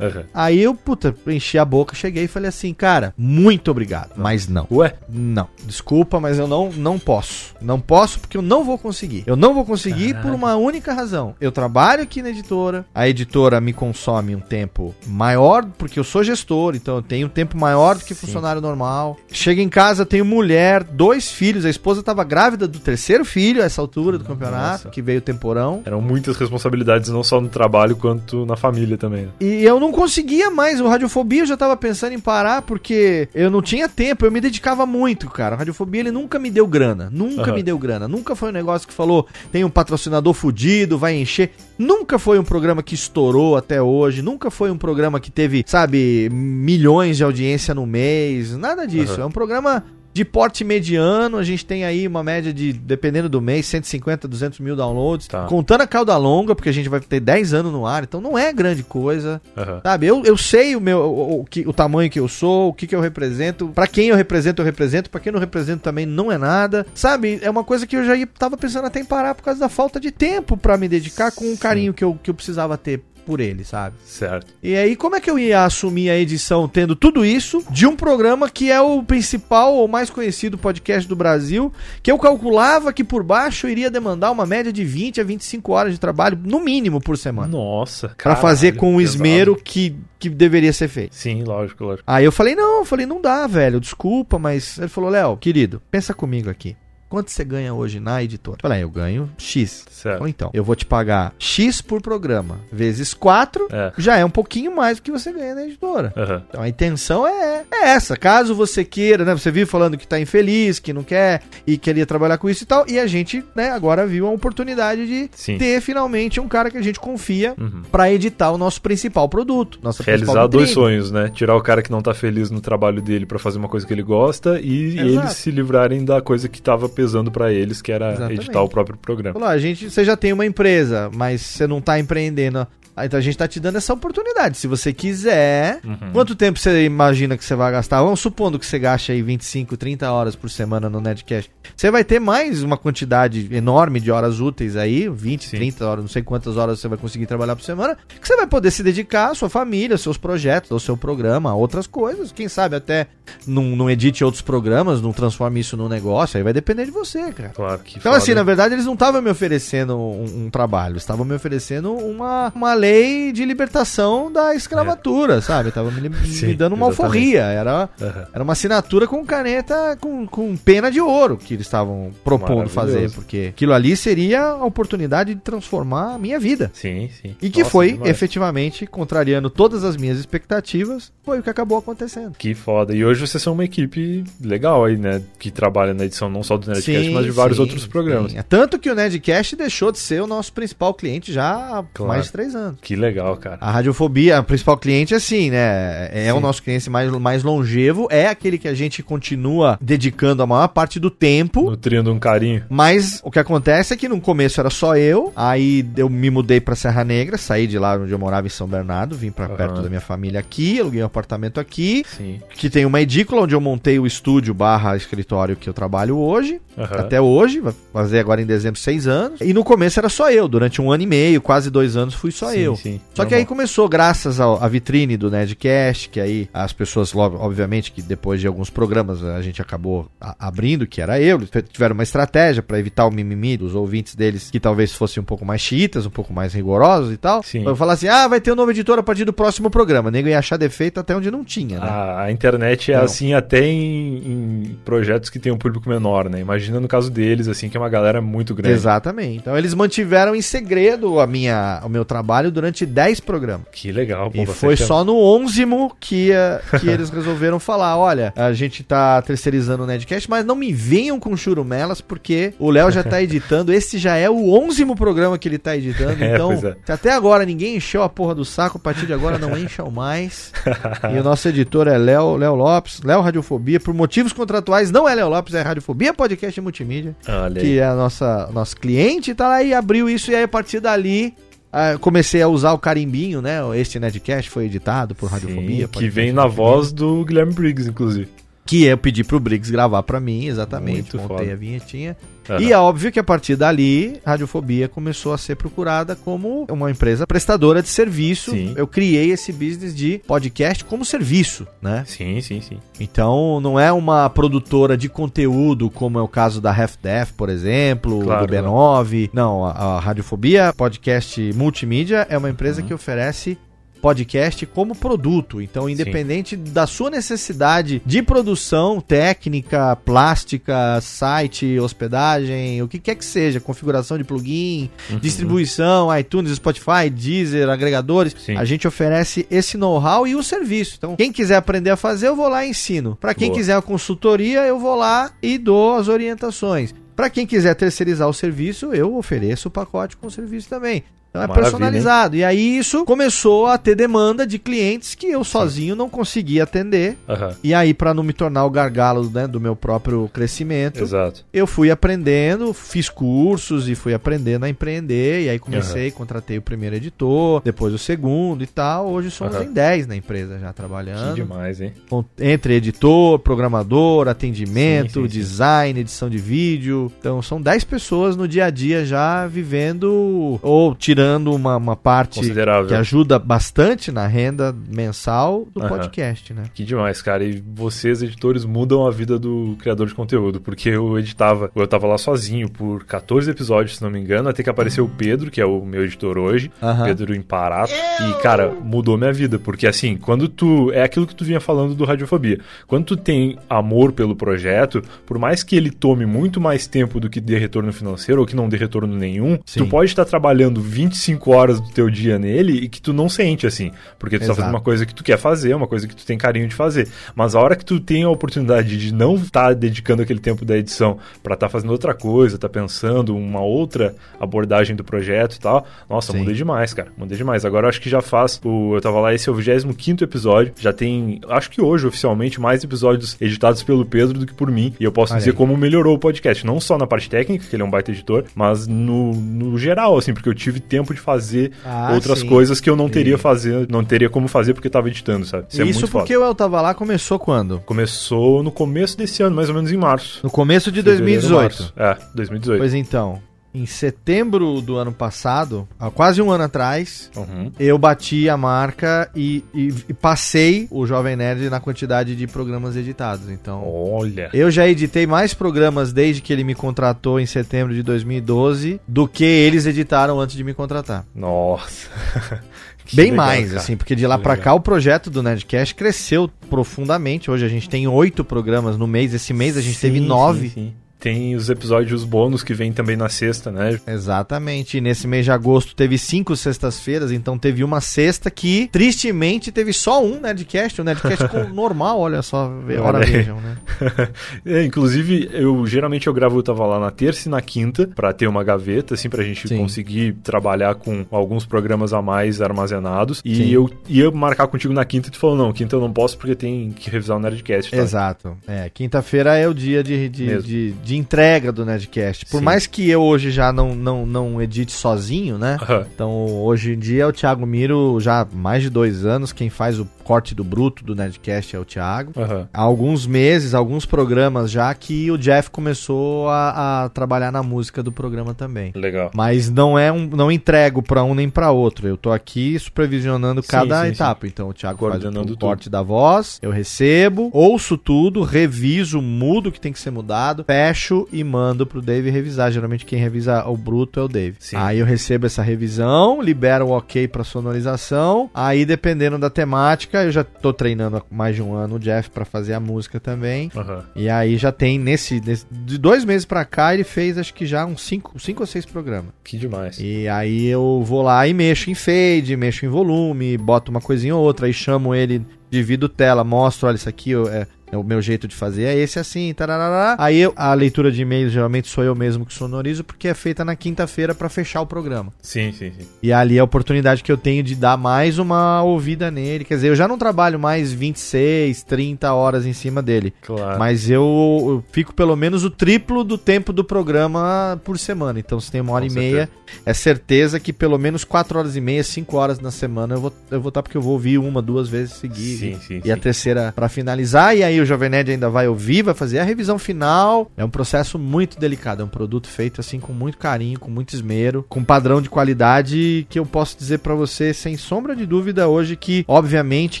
Aham. Aí eu, puta, enchi a boca, cheguei e falei assim, cara, muito obrigado, mas não. Ué? Não, desculpa, mas eu não, não posso. Não posso porque eu não vou conseguir. Eu não vou conseguir por uma única razão. Eu trabalho aqui na editora, a editora me consome um tempo maior, porque eu sou gestor, então eu tenho um tempo maior do que Sim. funcionário normal normal. Chega em casa, tenho mulher, dois filhos. A esposa tava grávida do terceiro filho a essa altura do campeonato, Nossa. que veio o temporão. Eram muitas responsabilidades, não só no trabalho, quanto na família também. né? E eu não conseguia mais. O Radiofobia eu já tava pensando em parar porque eu não tinha tempo. Eu me dedicava muito, cara. O Radiofobia ele nunca me deu grana. Nunca Aham. me deu grana. Nunca foi um negócio que falou tem um patrocinador fudido, vai encher. Nunca foi um programa que estourou até hoje. Nunca foi um programa que teve, sabe, milhões de audiência no mês. Nada disso. Aham. É um programa de porte mediano, a gente tem aí uma média de, dependendo do mês, 150, 200 mil downloads. Tá. Contando a cauda longa, porque a gente vai ter 10 anos no ar, então não é grande coisa. Aham. Sabe, eu, eu sei o meu o, o, que, o tamanho que eu sou, o que, que eu represento. Pra quem eu represento, eu represento. Pra quem não represento também não é nada. Sabe, é uma coisa que eu já ia, tava pensando até em parar por causa da falta de tempo pra me dedicar com o carinho que eu, que eu precisava ter por ele, sabe? Certo. E aí, como é que eu ia assumir a edição tendo tudo isso de um programa que é o principal ou mais conhecido podcast do Brasil, que eu calculava que por baixo iria demandar uma média de 20 a 25 horas de trabalho, no mínimo, por semana. Nossa. Pra caralho, fazer com o pesado. esmero que, que deveria ser feito. Sim, lógico, lógico. Aí eu falei, não, eu falei, não dá, velho, desculpa, mas ele falou, Léo, querido, pensa comigo aqui. Quanto você ganha hoje na editora? Ah, eu ganho X. Certo. Ou então, eu vou te pagar X por programa, vezes 4, É. já é um pouquinho mais do que você ganha na editora. Aham. Então a intenção é, é essa. Caso você queira, né? Você vive falando que tá infeliz, que não quer e queria trabalhar com isso e tal. E a gente, né, agora viu a oportunidade de Sim. ter finalmente um cara que a gente confia Uhum. pra editar o nosso principal produto. Nossa Realizar principal dois sonhos, né? Tirar o cara que não tá feliz no trabalho dele pra fazer uma coisa que ele gosta e Exato. eles se livrarem da coisa que tava pesando pra eles, que era Exatamente. editar o próprio programa. Falou, a gente, você já tem uma empresa, mas você não tá empreendendo. Ah, Então a gente tá te dando essa oportunidade. Se você quiser. Uhum. Quanto tempo você imagina que você vai gastar? Vamos supondo que você gaste aí 25, 30 horas por semana no Netcast. Você vai ter mais uma quantidade enorme de horas úteis aí, 20, Sim. 30 horas, não sei quantas horas você vai conseguir trabalhar por semana, que você vai poder se dedicar à sua família, aos seus projetos, ao seu programa, a outras coisas. Quem sabe até não, não edite outros programas, não transforme isso num negócio. Aí vai depender de você, cara. Claro que Então, foda. assim, na verdade, eles não estavam me oferecendo um, um trabalho, eles estavam me oferecendo uma, uma lei de libertação da escravatura, sabe? Estavam me, li- me Sim, dando uma exatamente. alforria. Era, Aham. era uma assinatura com caneta, com, com pena de ouro que eles estavam propondo fazer, porque aquilo ali seria a oportunidade de transformar a minha vida. Sim, sim. E que Nossa, foi, demais. efetivamente, contrariando todas as minhas expectativas, foi o que acabou acontecendo. Que foda. E hoje vocês são uma equipe legal aí, né? Que trabalha na edição não só do Nerdcast, mas de vários sim, outros programas. sim. É Tanto que o Nerdcast deixou de ser o nosso principal cliente já há Claro. mais de três anos. Que legal, cara. A radiofobia, a principal cliente, assim, né? É Sim. o nosso cliente mais, mais longevo, é aquele que a gente continua dedicando a maior parte do tempo. Nutrindo um carinho. Mas o que acontece é que no começo era só eu, aí eu me mudei pra Serra Negra, saí de lá onde eu morava em São Bernardo, vim pra Aham. perto da minha família aqui, aluguei um apartamento aqui, Sim. que tem uma edícula onde eu montei o estúdio barra escritório que eu trabalho hoje. Aham. Até hoje, vai fazer agora em dezembro seis anos. E no começo era só eu, durante um ano e meio, quase dois anos fui só Sim, eu. sim. Só que aí começou, graças à vitrine do Nerdcast, que aí as pessoas, logo, obviamente, que depois de alguns programas a gente acabou a- abrindo, que era eu, eles tiveram uma estratégia pra evitar o mimimi dos ouvintes deles, que talvez fossem um pouco mais chiitas, um pouco mais rigorosos e tal. Sim. Eu falar assim, ah, vai ter um novo editor a partir do próximo programa. O nego ia achar defeito até onde não tinha, né? A, a internet é Não. assim até em, em projetos que tem um público menor, né? Imagina no caso deles, assim, que é uma galera muito grande. Exatamente. Então eles mantiveram em segredo a minha, o meu trabalho durante 10 programas. Que legal, pô. E foi só no 11 que, eh, que eles resolveram falar: olha, a gente tá terceirizando o Nedcast, mas não me venham com churumelas, porque o Léo já tá editando. Esse já é o 11 programa que ele tá editando. É, então, é. se até agora ninguém encheu a porra do saco, a partir de agora não encham mais. e o nosso editor é Léo, Léo Lopes, Léo Radiofobia. Por motivos contratuais, não é Léo Lopes, é Radiofobia Podcast e Multimídia Olha aí. que é a nossa nosso cliente, tá lá e abriu isso e aí a partir dali ah, comecei a usar o carimbinho, né? Este Nedcast foi editado por Radiofobia. Sim, que vem na voz do Guilherme Briggs, inclusive. Que eu pedi pro Briggs gravar pra mim, exatamente, Muito montei foda. a vinhetinha. Aham. E é óbvio que a partir dali, Radiofobia começou a ser procurada como uma empresa prestadora de serviço. Sim. Eu criei esse business de podcast como serviço, né? Sim, sim, sim. Então, não é uma produtora de conteúdo, como é o caso da Half Death, por exemplo, Claro, do B9. Não, a, a Radiofobia Podcast Multimídia é uma empresa que oferece podcast como produto. Então, independente Sim. da sua necessidade de produção técnica, plástica, site, hospedagem, o que quer que seja, configuração de plugin, uhum. distribuição, iTunes, Spotify, Deezer, agregadores, Sim. a gente oferece esse know-how e o serviço. Então, quem quiser aprender a fazer, eu vou lá e ensino. Para quem Boa. quiser a consultoria, eu vou lá e dou as orientações. Para quem quiser terceirizar o serviço, eu ofereço o pacote com o serviço também. Então é Maravilha, personalizado. Hein? E aí isso começou a ter demanda de clientes que eu sozinho não conseguia atender. Uhum. E aí, para não me tornar o gargalo né, do meu próprio crescimento, Exato. eu fui aprendendo, fiz cursos e fui aprendendo a empreender. E aí comecei, uhum. contratei o primeiro editor, depois o segundo e tal. Hoje somos uhum. em 10 na empresa já trabalhando. Que demais, hein? Entre editor, programador, atendimento, sim, sim, design, sim. edição de vídeo. Então são 10 pessoas no dia a dia já vivendo ou tirando tirando uma, uma parte que ajuda bastante na renda mensal do uhum. podcast, né? Que demais, cara. E vocês, editores, mudam a vida do criador de conteúdo, porque eu editava, eu tava lá sozinho por 14 episódios, se não me engano, até que apareceu o Pedro, que é o meu editor hoje, uhum. Pedro Imparato, e, cara, mudou minha vida, porque assim, quando tu, é aquilo que tu vinha falando do Radiofobia, quando tu tem amor pelo projeto, por mais que ele tome muito mais tempo do que dê retorno financeiro, ou que não dê retorno nenhum, Sim. tu pode estar trabalhando 20 25 horas do teu dia nele e que tu não sente, assim. Porque tu Exato. tá fazendo uma coisa que tu quer fazer, uma coisa que tu tem carinho de fazer. Mas a hora que tu tem a oportunidade de não estar tá dedicando aquele tempo da edição para estar tá fazendo outra coisa, tá pensando uma outra abordagem do projeto e tal, nossa, Sim. muda demais, cara. Muda demais. Agora eu acho que já faz. O, eu tava lá, esse é o 25 episódio. Já tem, acho que hoje, oficialmente, mais episódios editados pelo Pedro do que por mim. E eu posso Olha dizer aí. como melhorou o podcast. Não só na parte técnica, que ele é um baita editor, mas no, no geral, assim, porque eu tive tempo tempo de fazer ah, outras sim. coisas que eu não teria fazer, não teria como fazer porque estava editando, sabe? Isso, é Isso porque foda. eu tava lá começou quando? Começou no começo desse ano, mais ou menos em março. No começo de 2018. É, 2018. Pois então, em setembro do ano passado, há quase um ano atrás, uhum. eu bati a marca e, e, e, passei o Jovem Nerd na quantidade de programas editados. Então, olha, eu já editei mais programas desde que ele me contratou em setembro de 2012 do que eles editaram antes de me contratar. Nossa. Bem legal, mais, cara. assim, porque de lá para cá o projeto do Nerdcast cresceu profundamente. Hoje a gente tem oito programas no mês. Esse mês a gente sim, teve nove. Sim, sim. Tem os episódios bônus que vêm também na sexta, né? Exatamente. E nesse mês de agosto teve cinco sextas-feiras, então teve uma sexta que, tristemente, teve só um Nerdcast. O Nerdcast normal, olha só, hora olha vejam, né? é, inclusive, eu geralmente eu gravo, eu tava lá na terça e na quinta, para ter uma gaveta, assim, pra gente Sim. conseguir trabalhar com alguns programas a mais armazenados. E Sim. eu ia marcar contigo na quinta e tu falou, não, quinta eu não posso porque tem que revisar o Nerdcast. Tá? Exato. É, quinta-feira é o dia de, de, de, entrega do Nerdcast. Por Sim. mais que eu hoje já não, não, não edite sozinho, né? Uhum. Então, hoje em dia, o Thiago Miro, já há mais de dois anos, quem faz o corte do bruto do Nerdcast é o Thiago. Uhum. Há alguns meses, alguns programas já que o Jeff começou a, a, trabalhar na música do programa também. Legal. Mas não é um, não entrego para um nem para outro. Eu tô aqui supervisionando sim, cada sim, etapa. Sim. Então o Thiago faz o corte da voz, eu recebo, ouço tudo, reviso, mudo o que tem que ser mudado, fecho e mando pro Dave revisar. Geralmente quem revisa o bruto é o Dave. Aí eu recebo essa revisão, libero o OK para sonorização. Aí dependendo da temática eu já tô treinando há mais de um ano o Jeff para fazer a música também. Uhum. E aí já tem nesse, nesse, De dois meses pra cá, ele fez acho que já uns cinco, cinco ou seis programas. Que demais. E aí eu vou lá e mexo em fade, mexo em volume, boto uma coisinha ou outra, aí chamo ele, divido tela, mostro, olha, isso aqui é é o meu jeito de fazer é esse assim, tarará. Aí eu, a leitura de e-mails geralmente sou eu mesmo que sonorizo, porque é feita na quinta-feira para fechar o programa. Sim, sim, sim. E ali é a oportunidade que eu tenho de dar mais uma ouvida nele. Quer dizer, eu já não trabalho mais 26, 30 horas em cima dele. Claro. Mas eu, eu fico pelo menos o triplo do tempo do programa por semana. Então, se tem uma hora Com e certeza. meia, é certeza que pelo menos 4 horas e meia, 5 horas na semana eu vou eu vou estar porque eu vou ouvir uma, duas vezes seguir. Sim, sim, e sim. a terceira para finalizar. E aí o Jovem Nerd ainda vai ouvir, vai fazer a revisão final. É um processo muito delicado, é um produto feito assim com muito carinho, com muito esmero, com padrão de qualidade que eu posso dizer para você sem sombra de dúvida hoje que, obviamente,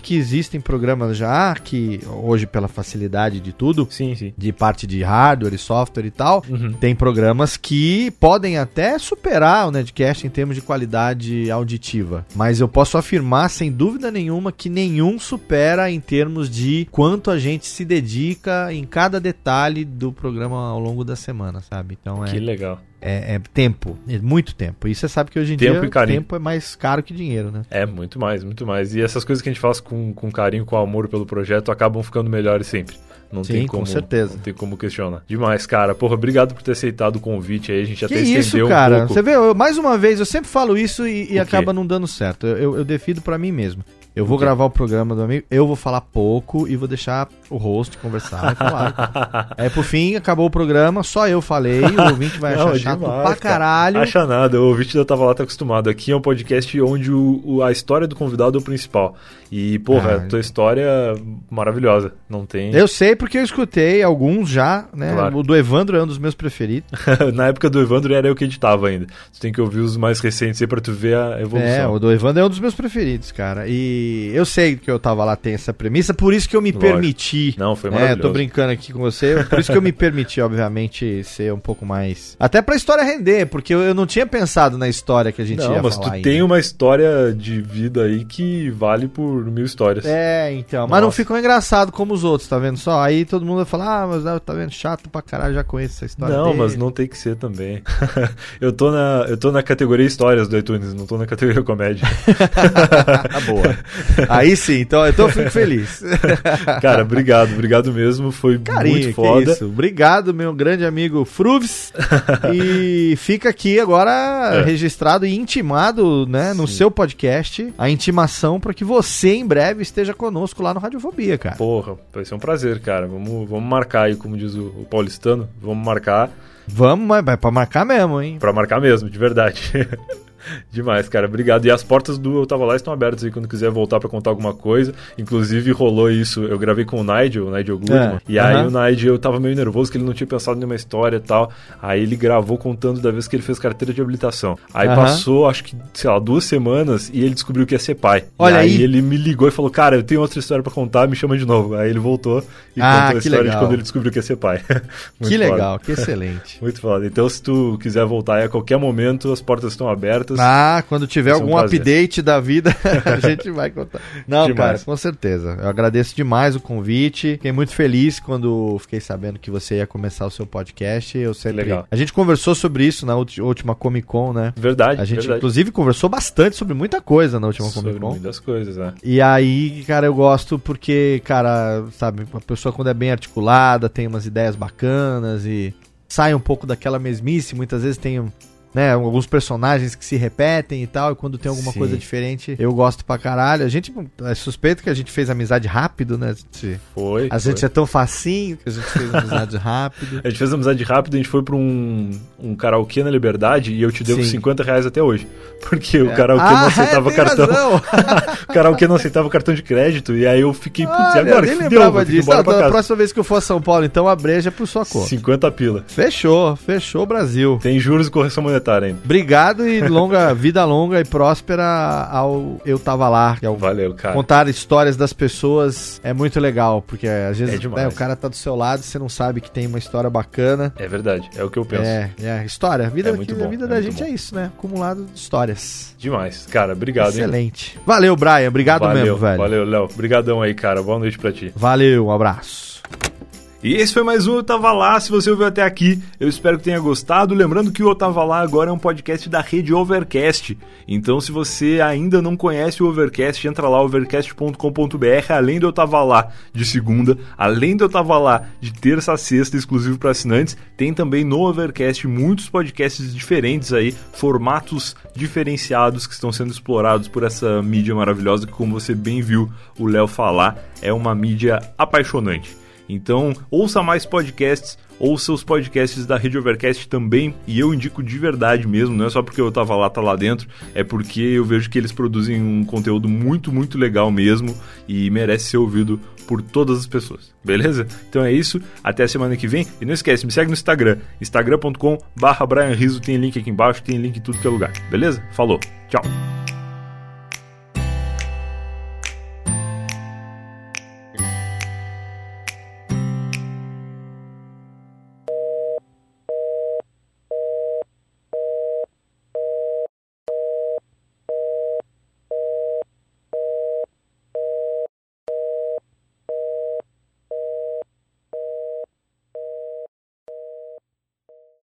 que existem programas já que hoje pela facilidade de tudo, Sim, sim. de parte de hardware e software e tal, Uhum. tem programas que podem até superar o Nedcast em termos de qualidade auditiva. Mas eu posso afirmar, sem dúvida nenhuma, que nenhum supera em termos de quanto a gente se dedica em cada detalhe do programa ao longo da semana, sabe? Então Que é, legal. é, é tempo, é muito tempo. E você sabe que hoje em Tempo dia tempo é mais caro que dinheiro, né? É, muito mais, muito mais. E essas coisas que a gente faz com, com carinho, com amor pelo projeto, acabam ficando melhores sempre. Não Sim, tem com como, certeza. Não tem como questionar. Demais, cara. Porra, obrigado por ter aceitado o convite aí. A gente Que até isso, estendeu cara? um pouco. Você vê, eu- mais uma vez, eu sempre falo isso e, e acaba não dando certo. Eu, eu, eu defido pra mim mesmo. Eu vou gravar o programa do amigo, eu vou falar pouco e vou deixar o host conversar e falar. Aí, por fim, acabou o programa, só eu falei, o ouvinte vai Não, achar chato demais, pra cara. caralho. Acha nada, o ouvinte da Tava Lá tá acostumado. Aqui é um podcast onde o, o- a história do convidado é o principal. E, porra, Ah, a tua história é maravilhosa. Não tem. Eu sei porque eu escutei alguns já, né? Claro. O do Evandro é um dos meus preferidos. Na época do Evandro era eu que editava ainda. Tu tem que ouvir os mais recentes aí pra tu ver a É, evolução. o do Evandro é um dos meus preferidos, cara. E eu sei que eu tava lá, tem essa premissa, por isso que eu me Lógico. permiti. Não, foi É, maravilhoso. tô brincando aqui com você, por isso que eu me permiti, obviamente, ser um pouco mais. Até pra história render, porque eu, não tinha pensado na história que a gente Não, ia mas tu falar. tem ainda. uma história de vida aí que vale por mil histórias. É, então. Mas não Nossa. ficou engraçado como os outros, tá vendo só? Aí todo mundo vai falar, ah, mas ah, tá vendo, chato pra caralho, já conheço essa história. Não, dele. mas não tem que ser também. eu, tô na, eu tô na categoria histórias do iTunes, não tô na categoria comédia. Tá boa. Aí sim, então, então eu fico feliz. Cara, obrigado, obrigado mesmo. Foi Carinho, muito foda. isso. Obrigado, meu grande amigo Fruves. e fica aqui agora É. registrado e intimado, né, no seu podcast, a intimação para que você em breve esteja conosco lá no Radiofobia, cara. Porra, vai ser um prazer, cara. Vamos, vamos marcar aí, como diz o, o paulistano. Vamos marcar Vamos, mas vai pra marcar mesmo, hein? pra marcar mesmo, de verdade. Demais, cara. Obrigado. E as portas do Eu Tava Lá estão abertas aí quando quiser voltar pra contar alguma coisa. Inclusive, rolou isso. Eu gravei com o Nigel, o Nigel Goodman. É, E aí o Nigel, eu tava meio nervoso que ele não tinha pensado nenhuma história e tal. Aí ele gravou contando da vez que ele fez carteira de habilitação. Aí passou, acho que, sei lá, duas semanas e ele descobriu que ia ser pai. Olha e aí, aí. ele me ligou e falou: Cara, eu tenho outra história pra contar, me chama de novo. Aí ele voltou e Ah, contou a história legal. de quando ele descobriu que ia ser pai. Que foda. legal, que excelente. Muito foda. Então, se tu quiser voltar aí a qualquer momento, as portas estão abertas. Ah, quando tiver um algum prazer. update da vida, a gente vai contar. Não, Demais. cara, com certeza. Eu agradeço demais o convite. Fiquei muito feliz quando fiquei sabendo que você ia começar o seu podcast. Eu sempre. Legal. A gente conversou sobre isso na última Comic Con, né? Verdade, A gente, verdade. inclusive, conversou bastante sobre muita coisa na última Sobre Comic Con. muitas coisas, né? E aí, cara, eu gosto porque, cara, sabe, uma pessoa quando é bem articulada, tem umas ideias bacanas e sai um pouco daquela mesmice, muitas vezes tem né, alguns personagens que se repetem e tal, e quando tem alguma Sim. coisa diferente, eu gosto pra caralho. A gente é suspeito que a gente fez amizade rápido, né? A gente, Foi. a foi. gente é tão facinho que a gente fez amizade rápido. A gente fez amizade rápida, a gente foi pra um, um karaokê na Liberdade e eu te devo Sim. 50 reais até hoje. Porque o karaokê Ah, não é, aceitava tem cartão. o karaokê não aceitava cartão de crédito. E aí eu fiquei, putz, e Olha, agora? eu nem Que lembrava ir disso. embora Ah, pra da casa. próxima vez que eu for a São Paulo, então a breja é por sua conta. 50 pila. Fechou, fechou Brasil. Tem juros e correção monetária ainda. Obrigado e longa vida longa e próspera ao Eu Tava Lá. Que é o Valeu, cara. Contar histórias das pessoas é muito legal, porque às vezes É né, o cara tá do seu lado e você não sabe que tem uma história bacana. É verdade, é o que eu penso. É, é, história. A vida, É muito que- a bom, vida é da gente bom. é isso, né? Acumulado de histórias. Demais. Cara, obrigado, hein? Excelente. Valeu, Brian. Obrigado valeu, mesmo, velho. Valeu, Léo. Obrigadão aí, cara. Boa noite pra ti. Valeu, um abraço. E esse foi mais um Eu Tava Lá. Se você ouviu até aqui, eu espero que tenha gostado. Lembrando que o Eu Tava Lá agora é um podcast da rede Overcast. Então, se você ainda não conhece o Overcast, entra lá, overcast.com.br. Além do Eu Tava Lá de segunda, além do Eu Tava Lá de terça a sexta, exclusivo para assinantes, tem também no Overcast muitos podcasts diferentes aí, formatos diferenciados que estão sendo explorados por essa mídia maravilhosa que, como você bem viu o Léo falar, é uma mídia apaixonante. Então, ouça mais podcasts, ouça os podcasts da Rede Overcast também, e eu indico de verdade mesmo, não é só porque eu tava lá, tá lá dentro, é porque eu vejo que eles produzem um conteúdo muito, muito legal mesmo e merece ser ouvido por todas as pessoas, beleza? Então é isso, até a semana que vem, e não esquece, me segue no Instagram, instagram.com barra tem link aqui embaixo, tem link em tudo que é lugar, beleza? Falou, tchau!